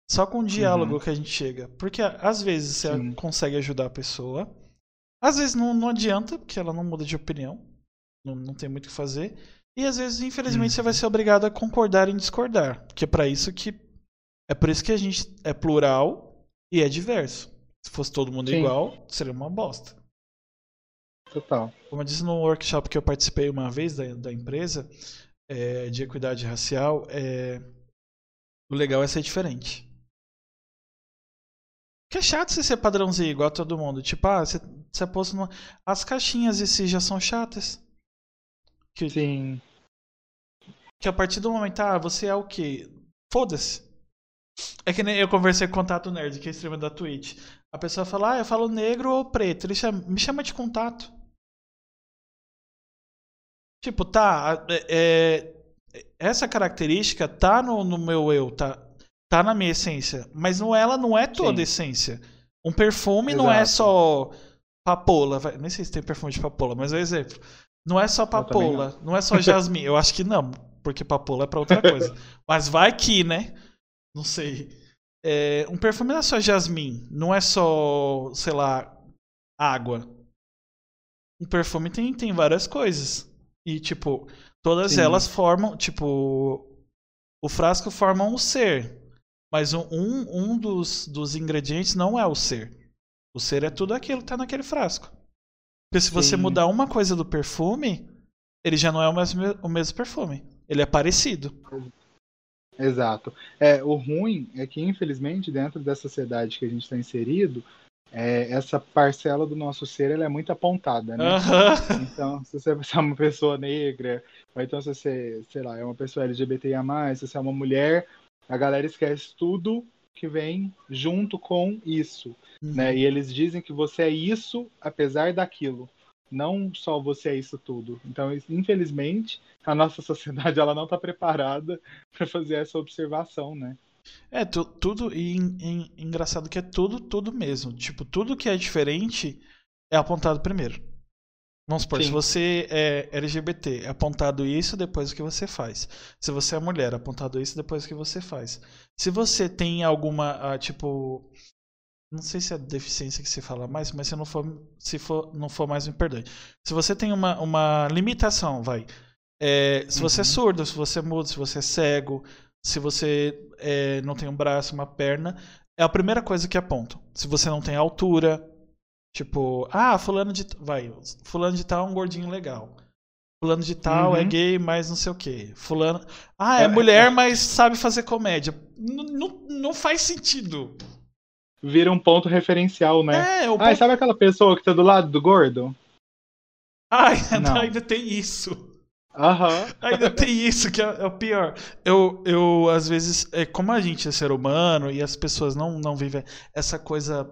Só com diálogo Uhum. que a gente chega. Porque às vezes você Sim. consegue ajudar a pessoa, às vezes não, não adianta, porque ela não muda de opinião, não, não tem muito o que fazer. E às vezes, infelizmente, Uhum. você vai ser obrigado a concordar em discordar, porque é pra isso que É por isso que a gente é plural e é diverso. Se fosse todo mundo Sim. igual, seria uma bosta. Total. Como eu disse no workshop que eu participei uma vez da, da empresa, é, de equidade racial, é, o legal é ser diferente. Que é chato você ser padrãozinho igual a todo mundo. Tipo, ah, você, você posto numa... As caixinhas em si já são chatas. Que, Sim. que a partir do momento, ah, você é o quê? Foda-se. É que nem eu conversei com o Contato Nerd, que é streamer da Twitch. A pessoa fala, ah, eu falo negro ou preto. Ele chama- me chama de contato. Tipo, tá, é, é, essa característica tá no, no meu eu, tá, tá na minha essência. Mas não, ela não é toda Sim. essência. Um perfume não é Exato. só papoula. vai- Nem sei se tem perfume de papoula, mas é um exemplo. Não é só também papoula, não é só jasmim. Eu acho que não, porque papoula é pra outra [laughs] coisa. Mas vai que, né? Não sei. É, um perfume não é só jasmim, não é só, sei lá, água. Um perfume tem, tem várias coisas. E, tipo, todas Sim. elas formam, tipo, o frasco forma um ser. Mas um, um, dos, dos ingredientes não é o ser. O ser é tudo aquilo que tá naquele frasco. Porque se você Sim. mudar uma coisa do perfume, ele já não é o mesmo, o mesmo perfume. Ele é parecido. Exato. É, o ruim é que, infelizmente, dentro da sociedade que a gente está inserido, é, essa parcela do nosso ser ela é muito apontada, né? Aham. Então, se você [laughs] é uma pessoa negra, ou então se você, sei lá, é uma pessoa LGBTIA+, se você é uma mulher, a galera esquece tudo que vem junto com isso, né? E eles dizem que você é isso apesar daquilo. Não só você é isso tudo. Então, infelizmente, a nossa [laughs] sociedade ela não está preparada para fazer essa observação, né? É, tu- tudo. E en- engraçado que é tudo, tudo mesmo. Tipo, tudo que é diferente é apontado primeiro. Vamos supor, se Sim. você é LGBT, é apontado isso depois o que você faz. Se você é mulher, é apontado isso depois o que você faz. Se você tem alguma, ah, tipo. Não sei se é deficiência que se fala mais, mas se não for, se for, não for mais, me perdoe. Se você tem uma, uma limitação, vai. É, se você é Uhum. surdo, se você é mudo, se você é cego, se você é, não tem um braço, uma perna, é a primeira coisa que apontam. Se você não tem altura, tipo, ah, fulano de vai, fulano de tal é um gordinho legal. Fulano de tal é Uhum. gay, mas não sei o quê. Fulano, ah, é É, mulher, mas sabe fazer comédia. N- Não, não faz sentido. Vira um ponto referencial, né? É, o Ah, ponto- sabe aquela pessoa que tá do lado do gordo? Ai, [laughs] Não. ainda tem isso. Aham. [laughs] Ainda tem isso que é, é o pior. Eu, eu, às vezes, é, como a gente é ser humano e as pessoas não, não vivem essa coisa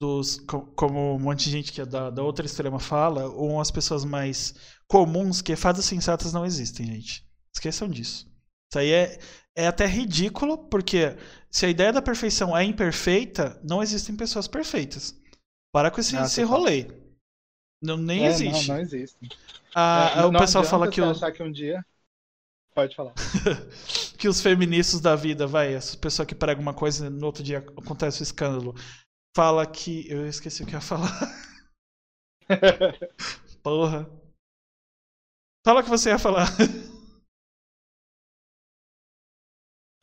dos. co- Como um monte de gente que é da, da outra extrema fala, ou as pessoas mais comuns, que fadas sensatas não existem, gente. Esqueçam disso. Isso aí é, é até ridículo, porque se a ideia da perfeição é imperfeita, não existem pessoas perfeitas. Para com esse, Ah, esse rolê. Não, nem É, existe. Não, não existe. Ah, É, o não pessoal fala que o, achar que um dia. Pode falar. [laughs] que os feministas da vida, vai, essa pessoa que prega uma coisa e no outro dia acontece o escândalo, fala que. Eu esqueci o que ia falar. [laughs] Porra. Fala o que você ia falar.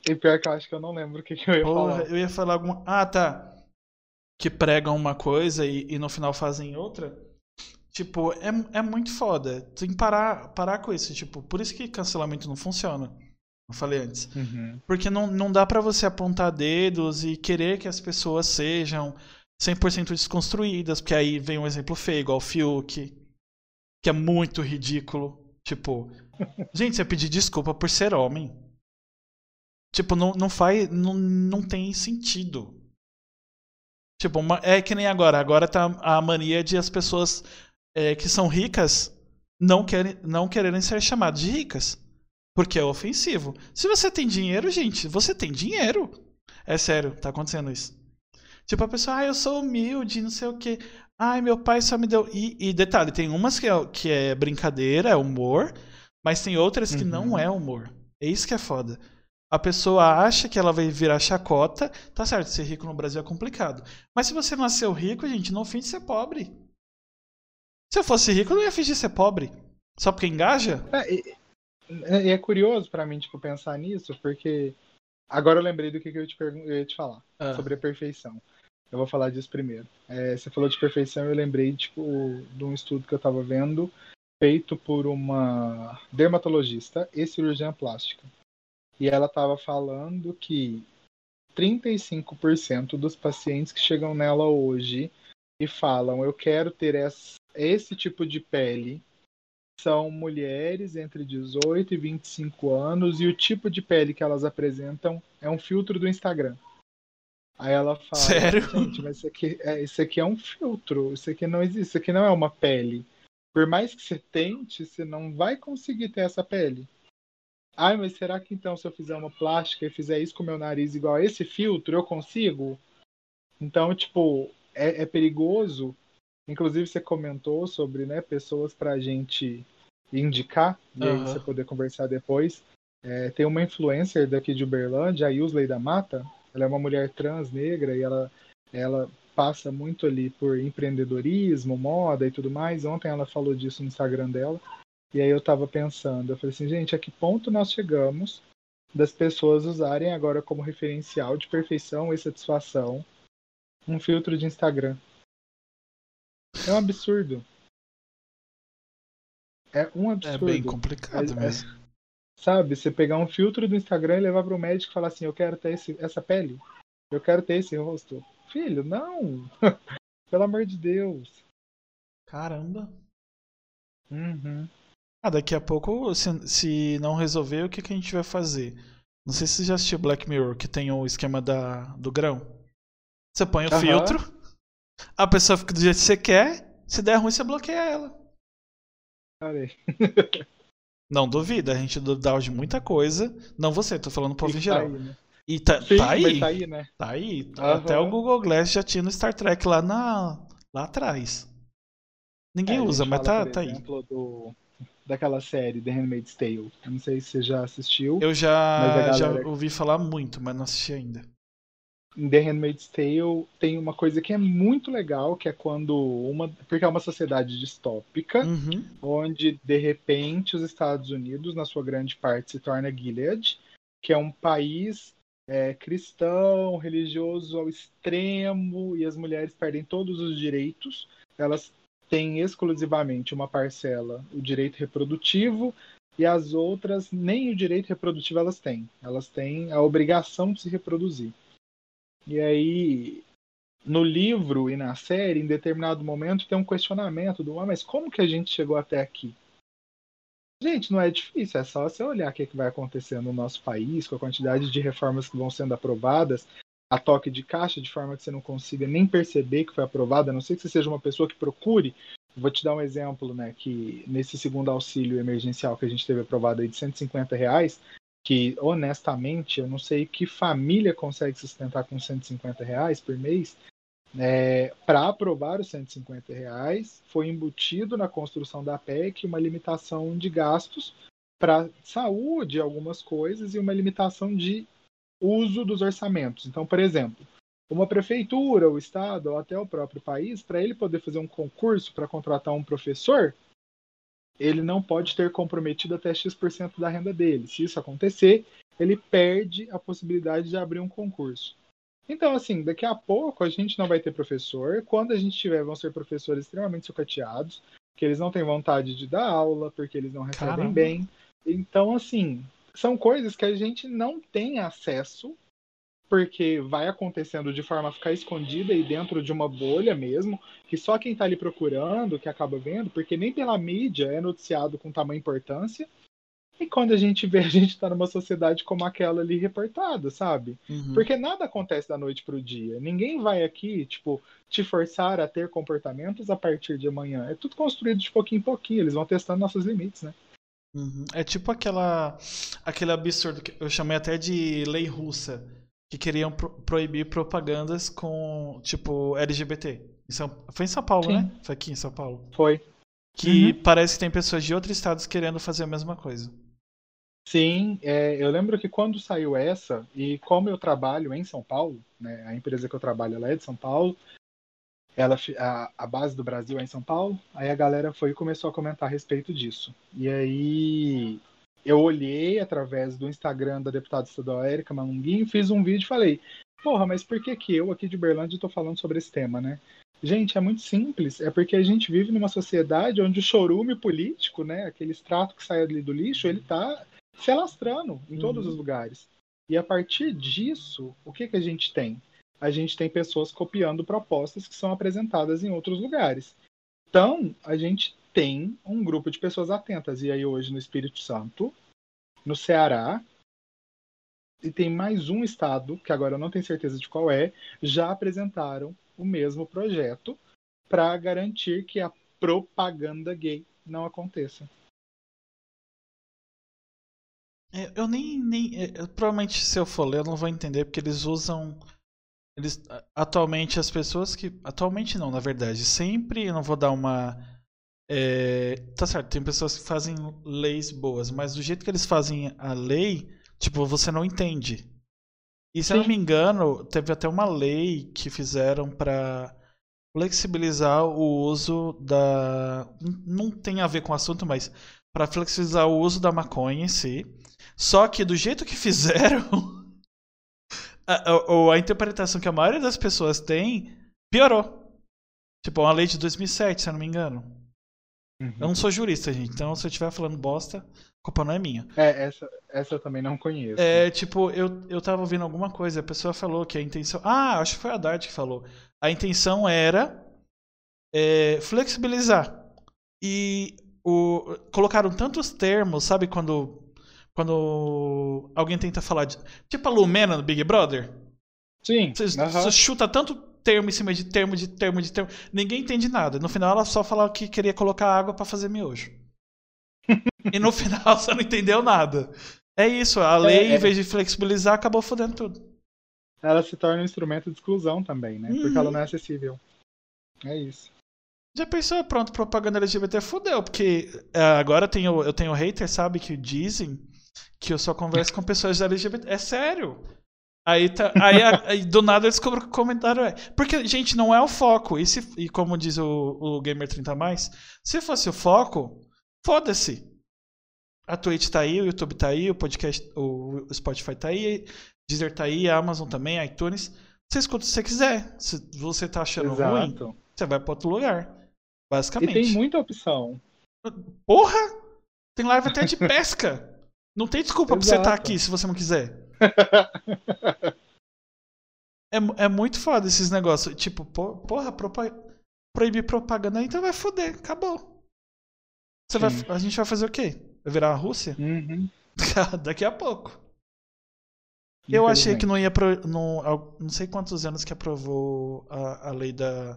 E pior que eu acho que eu não lembro o que, que eu ia Porra, falar. eu ia falar alguma. Ah, tá. Que pregam uma coisa e, e no final fazem outra. Tipo, é, é muito foda. Tem que parar, parar com isso. Tipo, por isso que cancelamento não funciona. Eu falei antes. Uhum. Porque não, não dá pra você apontar dedos e querer que as pessoas sejam 100% desconstruídas, porque aí vem um exemplo feio, igual o Fiuk, que é muito ridículo. Tipo, [laughs] gente, você pedir desculpa por ser homem. Tipo, não, não faz. Não, não tem sentido. Tipo, é que nem agora. Agora tá a mania de as pessoas é, que são ricas não, querem, não quererem ser chamadas de ricas. Porque é ofensivo. Se você tem dinheiro, gente, você tem dinheiro. É sério, tá acontecendo isso. Tipo, a pessoa, ah, eu sou humilde, não sei o quê. Ai, meu pai só me deu. E, e detalhe, tem umas que é, que é brincadeira, é humor, mas tem outras que não Uhum. é humor. É isso que é foda. A pessoa acha que ela vai virar chacota. Tá certo, ser rico no Brasil é complicado. Mas se você nasceu rico, gente, não finge ser pobre. Se eu fosse rico, eu não ia fingir ser pobre. Só porque engaja? É, e- e é curioso pra mim, tipo, pensar nisso, porque Agora eu lembrei do que, que eu, te pergun- eu ia te falar. Ah, Sobre a perfeição. Eu vou falar disso primeiro. É, você falou de perfeição, eu lembrei tipo, de um estudo que eu tava vendo, feito por uma dermatologista e cirurgiã plástica. E ela tava falando que 35% dos pacientes que chegam nela hoje e falam eu quero ter esse tipo de pele são mulheres entre 18 e 25 anos e o tipo de pele que elas apresentam é um filtro do Instagram. Aí ela fala, Sério? gente, mas isso aqui, é, isso aqui é um filtro, isso aqui não existe, isso aqui não é uma pele. Por mais que você tente, você não vai conseguir ter essa pele. Ai, mas será que então se eu fizer uma plástica e fizer isso com o meu nariz igual a esse filtro, eu consigo? Então, tipo, é, é perigoso. Inclusive, você comentou sobre né, pessoas pra gente indicar, e aí Aham. você poder conversar depois. É, tem uma influencer daqui de Uberlândia, a Yusley da Mata. Ela é uma mulher trans negra e ela, ela passa muito ali por empreendedorismo, moda e tudo mais. Ontem ela falou disso no Instagram dela. E aí eu tava pensando, eu falei assim, gente, a que ponto nós chegamos das pessoas usarem agora como referencial de perfeição e satisfação um filtro de Instagram? É um absurdo. É um é absurdo. bem complicado É- é- mesmo. Sabe, você pegar um filtro do Instagram e levar para o médico e falar assim, eu quero ter esse, essa pele, eu quero ter esse rosto. Filho, não! [laughs] Pelo amor de Deus. Caramba. Uhum. Ah, daqui a pouco, se, se não resolver, o que, que a gente vai fazer? Não sei se você já assistiu Black Mirror, que tem o esquema da, do grão. Você põe o Aham. filtro, a pessoa fica do jeito que você quer, se der ruim, você bloqueia ela. Parei. [laughs] Não duvida, a gente dá de muita coisa. Não você, tô falando pro povo em Tá geral. aí, né? E tá, Sim, tá aí. tá aí, né? Tá aí. Até o Google Glass já tinha no Star Trek lá, na, lá atrás. Ninguém É, usa, mas tá, por tá aí. exemplo, do, daquela série The Handmaid's Tale. Eu não sei se você já assistiu. Eu já, já ouvi falar muito, mas não assisti ainda. Em The Handmaid's Tale tem uma coisa que é muito legal, que é quando uma... Porque é uma sociedade distópica, Uhum. onde de repente os Estados Unidos, na sua grande parte, se torna Gilead, que é um país é, cristão, religioso ao extremo, e as mulheres perdem todos os direitos. Elas têm exclusivamente uma parcela, o direito reprodutivo, e as outras nem o direito reprodutivo elas têm. Elas têm a obrigação de se reproduzir. E aí, no livro e na série, em determinado momento, tem um questionamento do ah, mas como que a gente chegou até aqui? Gente, não é difícil, é só você olhar o que, que vai acontecer no nosso país, com a quantidade de reformas que vão sendo aprovadas, a toque de caixa, de forma que você não consiga nem perceber que foi aprovada, a não ser que você seja uma pessoa que procure. Vou te dar um exemplo, né? Que nesse segundo auxílio emergencial que a gente teve aprovado aí de 150 reais, que honestamente eu não sei que família consegue sustentar com 150 reais por mês. É, para aprovar os 150 reais, foi embutido na construção da PEC uma limitação de gastos para saúde, algumas coisas, e uma limitação de uso dos orçamentos. Então, por exemplo, uma prefeitura, o estado ou até o próprio país, para ele poder fazer um concurso para contratar um professor, ele não pode ter comprometido até X% da renda dele. Se isso acontecer, ele perde a possibilidade de abrir um concurso. Então, assim, daqui a pouco a gente não vai ter professor. Quando a gente tiver, vão ser professores extremamente sucateados, que eles não têm vontade de dar aula, porque eles não recebem Caramba. bem. Então, assim, são coisas que a gente não tem acesso, porque vai acontecendo de forma a ficar escondida e dentro de uma bolha mesmo, que só quem está ali procurando que acaba vendo, porque nem pela mídia é noticiado com tamanha importância. E quando a gente vê, a gente está numa sociedade como aquela ali reportada, sabe? Uhum. Porque nada acontece da noite pro dia. Ninguém vai aqui, tipo, te forçar a ter comportamentos a partir de amanhã. É tudo construído de pouquinho em pouquinho. Eles vão testando nossos limites, né? Uhum. É tipo aquela aquele absurdo que eu chamei até de lei russa, que queriam pro- proibir propagandas com tipo LGBT. Em São- Foi em São Paulo, Sim. né? Foi aqui em São Paulo. Foi. Que Uhum. parece que tem pessoas de outros estados querendo fazer a mesma coisa. Sim, é, eu lembro que quando saiu essa, e como eu trabalho em São Paulo, né, a empresa que eu trabalho ela é de São Paulo, ela, a, a base do Brasil é em São Paulo, aí a galera foi e começou a comentar a respeito disso. E aí eu olhei através do Instagram da deputada estadual Érica Malunguinho, fiz um vídeo e falei, porra, mas por que que eu aqui de Berlândia estou falando sobre esse tema, né? Gente, é muito simples. É porque a gente vive numa sociedade onde o chorume político, né, aquele extrato que sai ali do lixo, ele está se alastrando em todos uhum. os lugares. E a partir disso, o que, que a gente tem? A gente tem pessoas copiando propostas que são apresentadas em outros lugares. Então, a gente tem um grupo de pessoas atentas. E aí, hoje, no Espírito Santo, no Ceará, e tem mais um estado, que agora eu não tenho certeza de qual é, já apresentaram o mesmo projeto para garantir que a propaganda gay não aconteça. É, eu nem. nem é, provavelmente, se eu for ler, eu não vou entender, porque eles usam. Eles, atualmente, as pessoas que. Atualmente, não, na verdade. Sempre. Eu não vou dar uma. É, tá certo, tem pessoas que fazem leis boas, mas do jeito que eles fazem a lei, tipo, você não entende. E se Sim. eu não me engano, teve até uma lei que fizeram para flexibilizar o uso da. Não tem a ver com o assunto, mas para flexibilizar o uso da maconha em si. Só que do jeito que [laughs] fizeram, a, a, a interpretação que a maioria das pessoas tem piorou. Tipo, uma lei de 2007, se eu não me engano. Uhum. Eu não sou jurista, gente, então se eu estiver falando bosta, culpa não é minha. É, essa, essa eu também não conheço. É, tipo, eu, eu tava ouvindo alguma coisa, a pessoa falou que a intenção. Ah, acho que foi a Dart que falou. A intenção era é, flexibilizar. E o, colocaram tantos termos, sabe quando. Quando alguém tenta falar de. Tipo a Lumena no Big Brother? Sim. Você, você chuta tanto termo em cima de termo, de termo, de termo. Ninguém entende nada. No final ela só falou que queria colocar água para fazer miojo. [laughs] e no final você não entendeu nada. É isso, a lei, é, é. em vez de flexibilizar, acabou fodendo tudo. Ela se torna um instrumento de exclusão também, né? Uhum. Porque ela não é acessível. É isso. Já pensou, pronto, propaganda LGBT fodeu, porque é, agora eu tenho, eu tenho hater, sabe, que dizem que eu só converso com pessoas LGBT. É sério. Aí, tá, aí, aí, do nada eu descubro que o comentário é. Porque, gente, não é o foco. E, se, e como diz o, o Gamer 30, se fosse o foco, foda-se. A Twitch tá aí, o YouTube tá aí, o podcast, o Spotify tá aí, Deezer tá aí, a Amazon também, iTunes. Você escuta se você quiser. Se você tá achando Exato. ruim, você vai para outro lugar. Basicamente. E tem muita opção. Porra! Tem live até de pesca. Não tem desculpa Exato. pra você estar tá aqui se você não quiser. É, é muito foda esses negócios. Tipo, porra, proibir propaganda, então vai foder. Acabou. Você vai, a gente vai fazer o quê? Vai virar a Rússia? Uhum. [laughs] Daqui a pouco. Eu achei que não ia. Pro, não, não sei quantos anos que aprovou a, a lei da,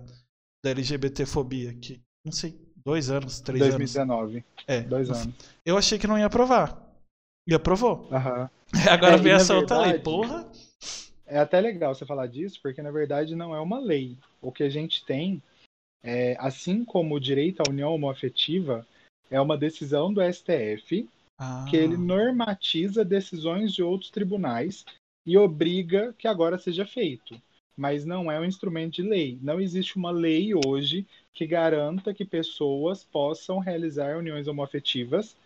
da LGBTfobia. Que, não sei, dois anos, três 2019. anos. 2019. É. Dois anos. Eu achei que não ia aprovar. E aprovou. Uhum. [laughs] Agora é, vem essa outra lei, porra. É até legal você falar disso, porque na verdade não é uma lei. O que a gente tem, é, assim como o direito à união homoafetiva, é uma decisão do STF ah. que ele normatiza decisões de outros tribunais e obriga que agora seja feito. Mas não é um instrumento de lei. Não existe uma lei hoje que garanta que pessoas possam realizar uniões homoafetivas,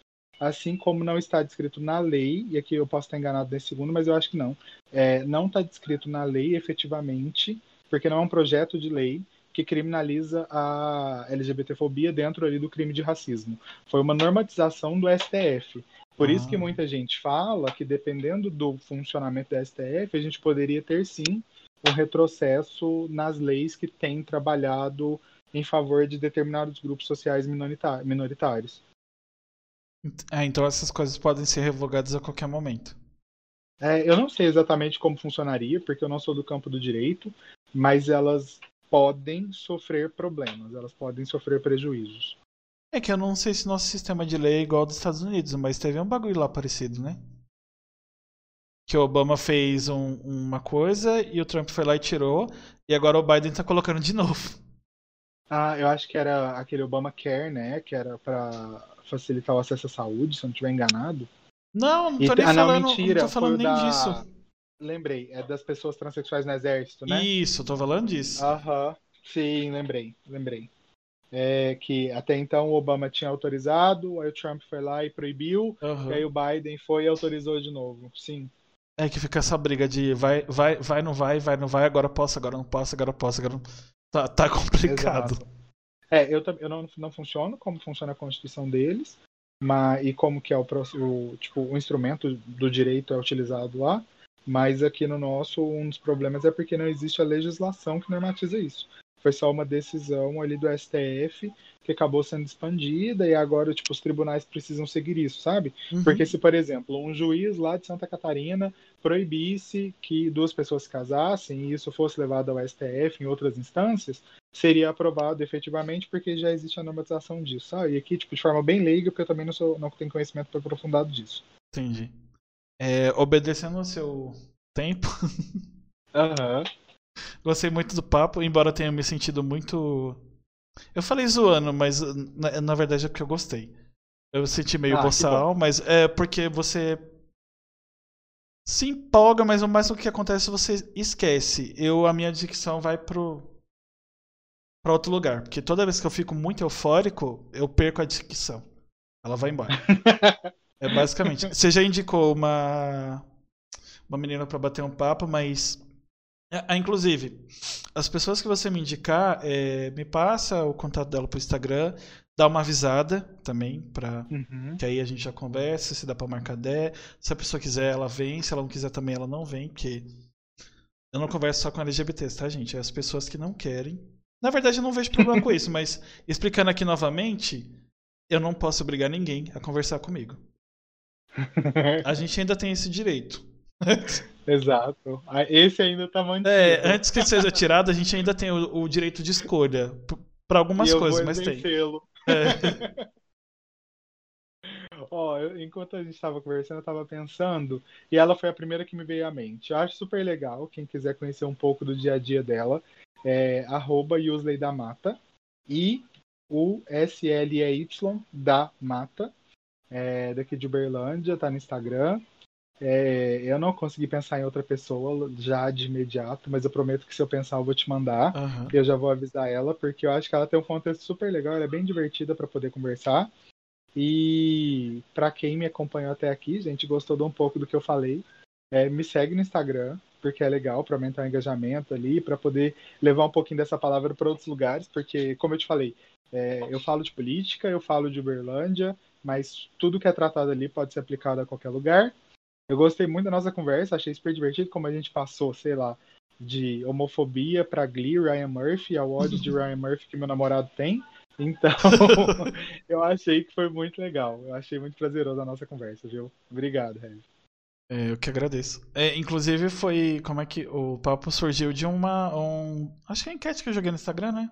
assim como não está descrito na lei, e aqui eu posso estar enganado nesse segundo, mas eu acho que não. É, não está descrito na lei efetivamente, porque não é um projeto de lei, que criminaliza a LGBTfobia dentro ali do crime de racismo. Foi uma normatização do STF. Por ah. isso que ah. muita gente fala que dependendo do funcionamento do STF, a gente poderia ter sim um retrocesso nas leis que têm trabalhado em favor de determinados grupos sociais minoritários. É, então essas coisas podem ser revogadas a qualquer momento. É, eu não sei exatamente como funcionaria, porque eu não sou do campo do direito, mas elas podem sofrer problemas, elas podem sofrer prejuízos. É que eu não sei se nosso sistema de lei é igual ao dos Estados Unidos, mas teve um bagulho lá parecido, né? Que o Obama fez um, uma coisa e o Trump foi lá e tirou, e agora o Biden tá colocando de [laughs] novo. Ah, eu acho que era aquele Obamacare, né? Que era para facilitar o acesso à saúde, se eu não estiver enganado. Não, não tô e, nem ah, falando, não, mentira, não tô falando nem da... disso. Lembrei, é das pessoas transexuais no exército, né? Isso, tô falando disso. Aham, sim, lembrei, lembrei. é, que até então o Obama tinha autorizado, aí o Trump foi lá e proibiu, Uhum. e aí o Biden foi e autorizou de novo. Sim. É que fica essa briga de vai, vai, vai, não vai, vai, não vai, agora posso, agora não posso, agora posso, agora não. Tá, tá complicado. Exato. É, eu, eu não, não funciono como funciona a Constituição deles, mas, e como que é o, o, tipo, o instrumento do direito é utilizado lá, mas aqui no nosso, um dos problemas é porque não existe a legislação que normatiza isso. Foi só uma decisão ali do STF que acabou sendo expandida e agora, tipo, os tribunais precisam seguir isso, sabe? Uhum. Porque se, por exemplo, um juiz lá de Santa Catarina proibisse que duas pessoas se casassem e isso fosse levado ao STF em outras instâncias, seria aprovado efetivamente porque já existe a normatização disso, sabe? E aqui, tipo, de forma bem leiga, porque eu também não, sou, não tenho conhecimento aprofundado disso. Entendi. É, obedecendo ao seu tempo, [laughs] Aham. gostei muito do papo, embora tenha me sentido muito. Eu falei zoando, mas na, na verdade é porque eu gostei. Eu senti meio Ah, boçal, mas é porque você se empolga, mas o mais o que acontece você esquece. Eu a minha dicção vai pro para outro lugar, porque toda vez que eu fico muito eufórico, eu perco a dicção. Ela vai embora. [laughs] É basicamente. Você já indicou uma uma menina pra bater um papo, mas ah, inclusive as pessoas que você me indicar, é, me passa o contato dela pro Instagram, dá uma avisada também para Uhum. que aí a gente já conversa, se dá pra marcar der. Se a pessoa quiser, ela vem. Se ela não quiser também, ela não vem, porque eu não converso só com LGBTs, tá, gente? É as pessoas que não querem. Na verdade, eu não vejo problema com isso, mas explicando aqui novamente, eu não posso obrigar ninguém a conversar comigo. [laughs] A gente ainda tem esse direito. Exato. Ah, Esse ainda tá mantido. É, antes que seja tirado, a gente ainda tem o, o direito de escolha. p- Pra algumas coisas, mas tem. É. [laughs] Ó, eu- enquanto a gente estava conversando, eu estava pensando, e ela foi a primeira que me veio à mente. Eu acho super legal, quem quiser conhecer um pouco do dia a dia dela, é arroba Yusley da Mata, e o S-L-E-Y da Mata, é, daqui de Uberlândia, tá no Instagram. É, eu não consegui pensar em outra pessoa já de imediato, mas eu prometo que se eu pensar eu vou te mandar. Aham. Eu já vou avisar ela, porque eu acho que ela tem um contexto super legal, ela é bem divertida para poder conversar. E para quem me acompanhou até aqui, gente, gostou de um pouco do que eu falei, é, me segue no Instagram, porque é legal para aumentar o engajamento ali, para poder levar um pouquinho dessa palavra para outros lugares, porque, como eu te falei, é, eu falo de política, eu falo de Uberlândia, mas tudo que é tratado ali pode ser aplicado a qualquer lugar. Eu gostei muito da nossa conversa, achei super divertido como a gente passou, sei lá, de homofobia para Glee, Ryan Murphy, ao ódio de [laughs] Ryan Murphy que meu namorado tem. Então, [laughs] [laughs] eu achei que foi muito legal. Eu achei muito prazeroso a nossa conversa, viu? Obrigado, Regis. É, eu que agradeço. É, inclusive foi como é que o papo surgiu de uma um, acho que é a enquete que eu joguei no Instagram, né?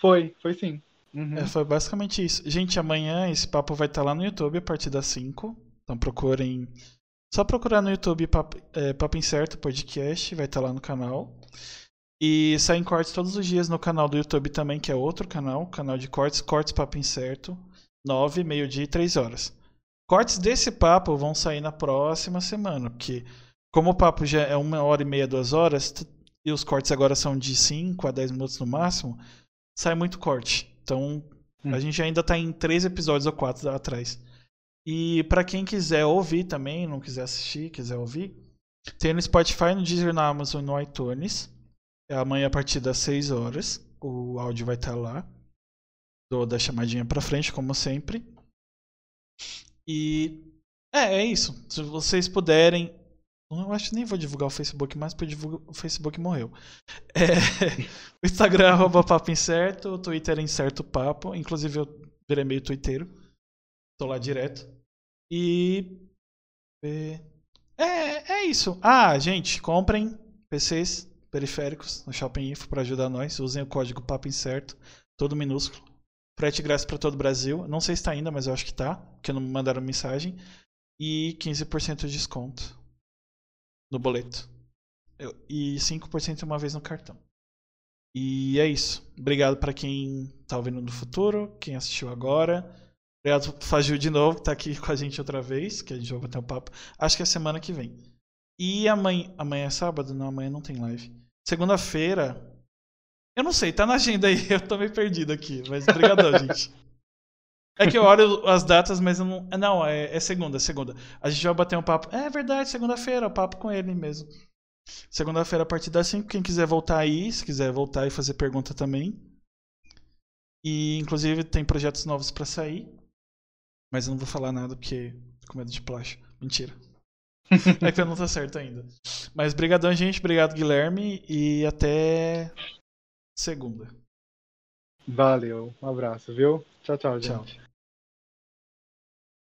Foi, foi sim. Uhum. É, foi basicamente isso. Gente, amanhã esse papo vai estar lá no YouTube a partir das 5. Então procurem. Só procurar no YouTube Papo, é, papo Incerto Podcast, vai estar lá no canal. E saem cortes todos os dias no canal do YouTube também, que é outro canal, canal de cortes, Cortes Papo Incerto, 9, meio-dia e 3 horas. Cortes desse papo vão sair na próxima semana, porque como o papo já é uma hora e meia, duas horas, e os cortes agora são de 5 a 10 minutos no máximo, sai muito corte. Então, Hum. a gente ainda tá em três episódios ou quatro atrás. E pra quem quiser ouvir também, não quiser assistir, quiser ouvir, tem no Spotify, no Deezer, na Amazon e no iTunes. É amanhã a partir das 6 horas. O áudio vai estar lá. Dou da chamadinha pra frente, como sempre. E é, é isso. Se vocês puderem. Eu acho que nem vou divulgar o Facebook mais, porque divulgo- o Facebook morreu. É, [laughs] o Instagram é papo incerto, o Twitter é incerto papo. Inclusive eu virei meio twitteiro. Tô lá direto. E. É, é, é isso. Ah, gente, comprem PCs periféricos no Shopping Info para ajudar nós. Usem o código papo incerto, todo minúsculo. Frete grátis para todo o Brasil. Não sei se tá ainda, mas eu acho que tá, porque não me mandaram mensagem. E 15% de desconto no boleto. Eu- E 5% uma vez no cartão. E é isso. Obrigado para quem tá ouvindo no futuro, quem assistiu agora. Obrigado Fagil de novo, que tá aqui com a gente outra vez, que a gente vai bater um papo. Acho que é semana que vem. E amanhã. Amanhã é sábado? Não, amanhã não tem live. Segunda-feira. Eu não sei, tá na agenda aí, [laughs] eu tô meio perdido aqui, mas obrigadão, [laughs] gente. É que eu olho as datas, mas eu não. Não, é, é segunda, é segunda. A gente vai bater um papo. É verdade, segunda-feira, o papo com ele mesmo. Segunda-feira a partir das 5, quem quiser voltar aí, se quiser voltar e fazer pergunta também. E inclusive tem projetos novos para sair. Mas eu não vou falar nada porque tô com medo de plástico. Mentira. [laughs] é que não tá certo ainda. Mas brigadão, gente. Obrigado, Guilherme. E até segunda. Valeu. Um abraço, viu? Tchau, tchau, gente. Tchau.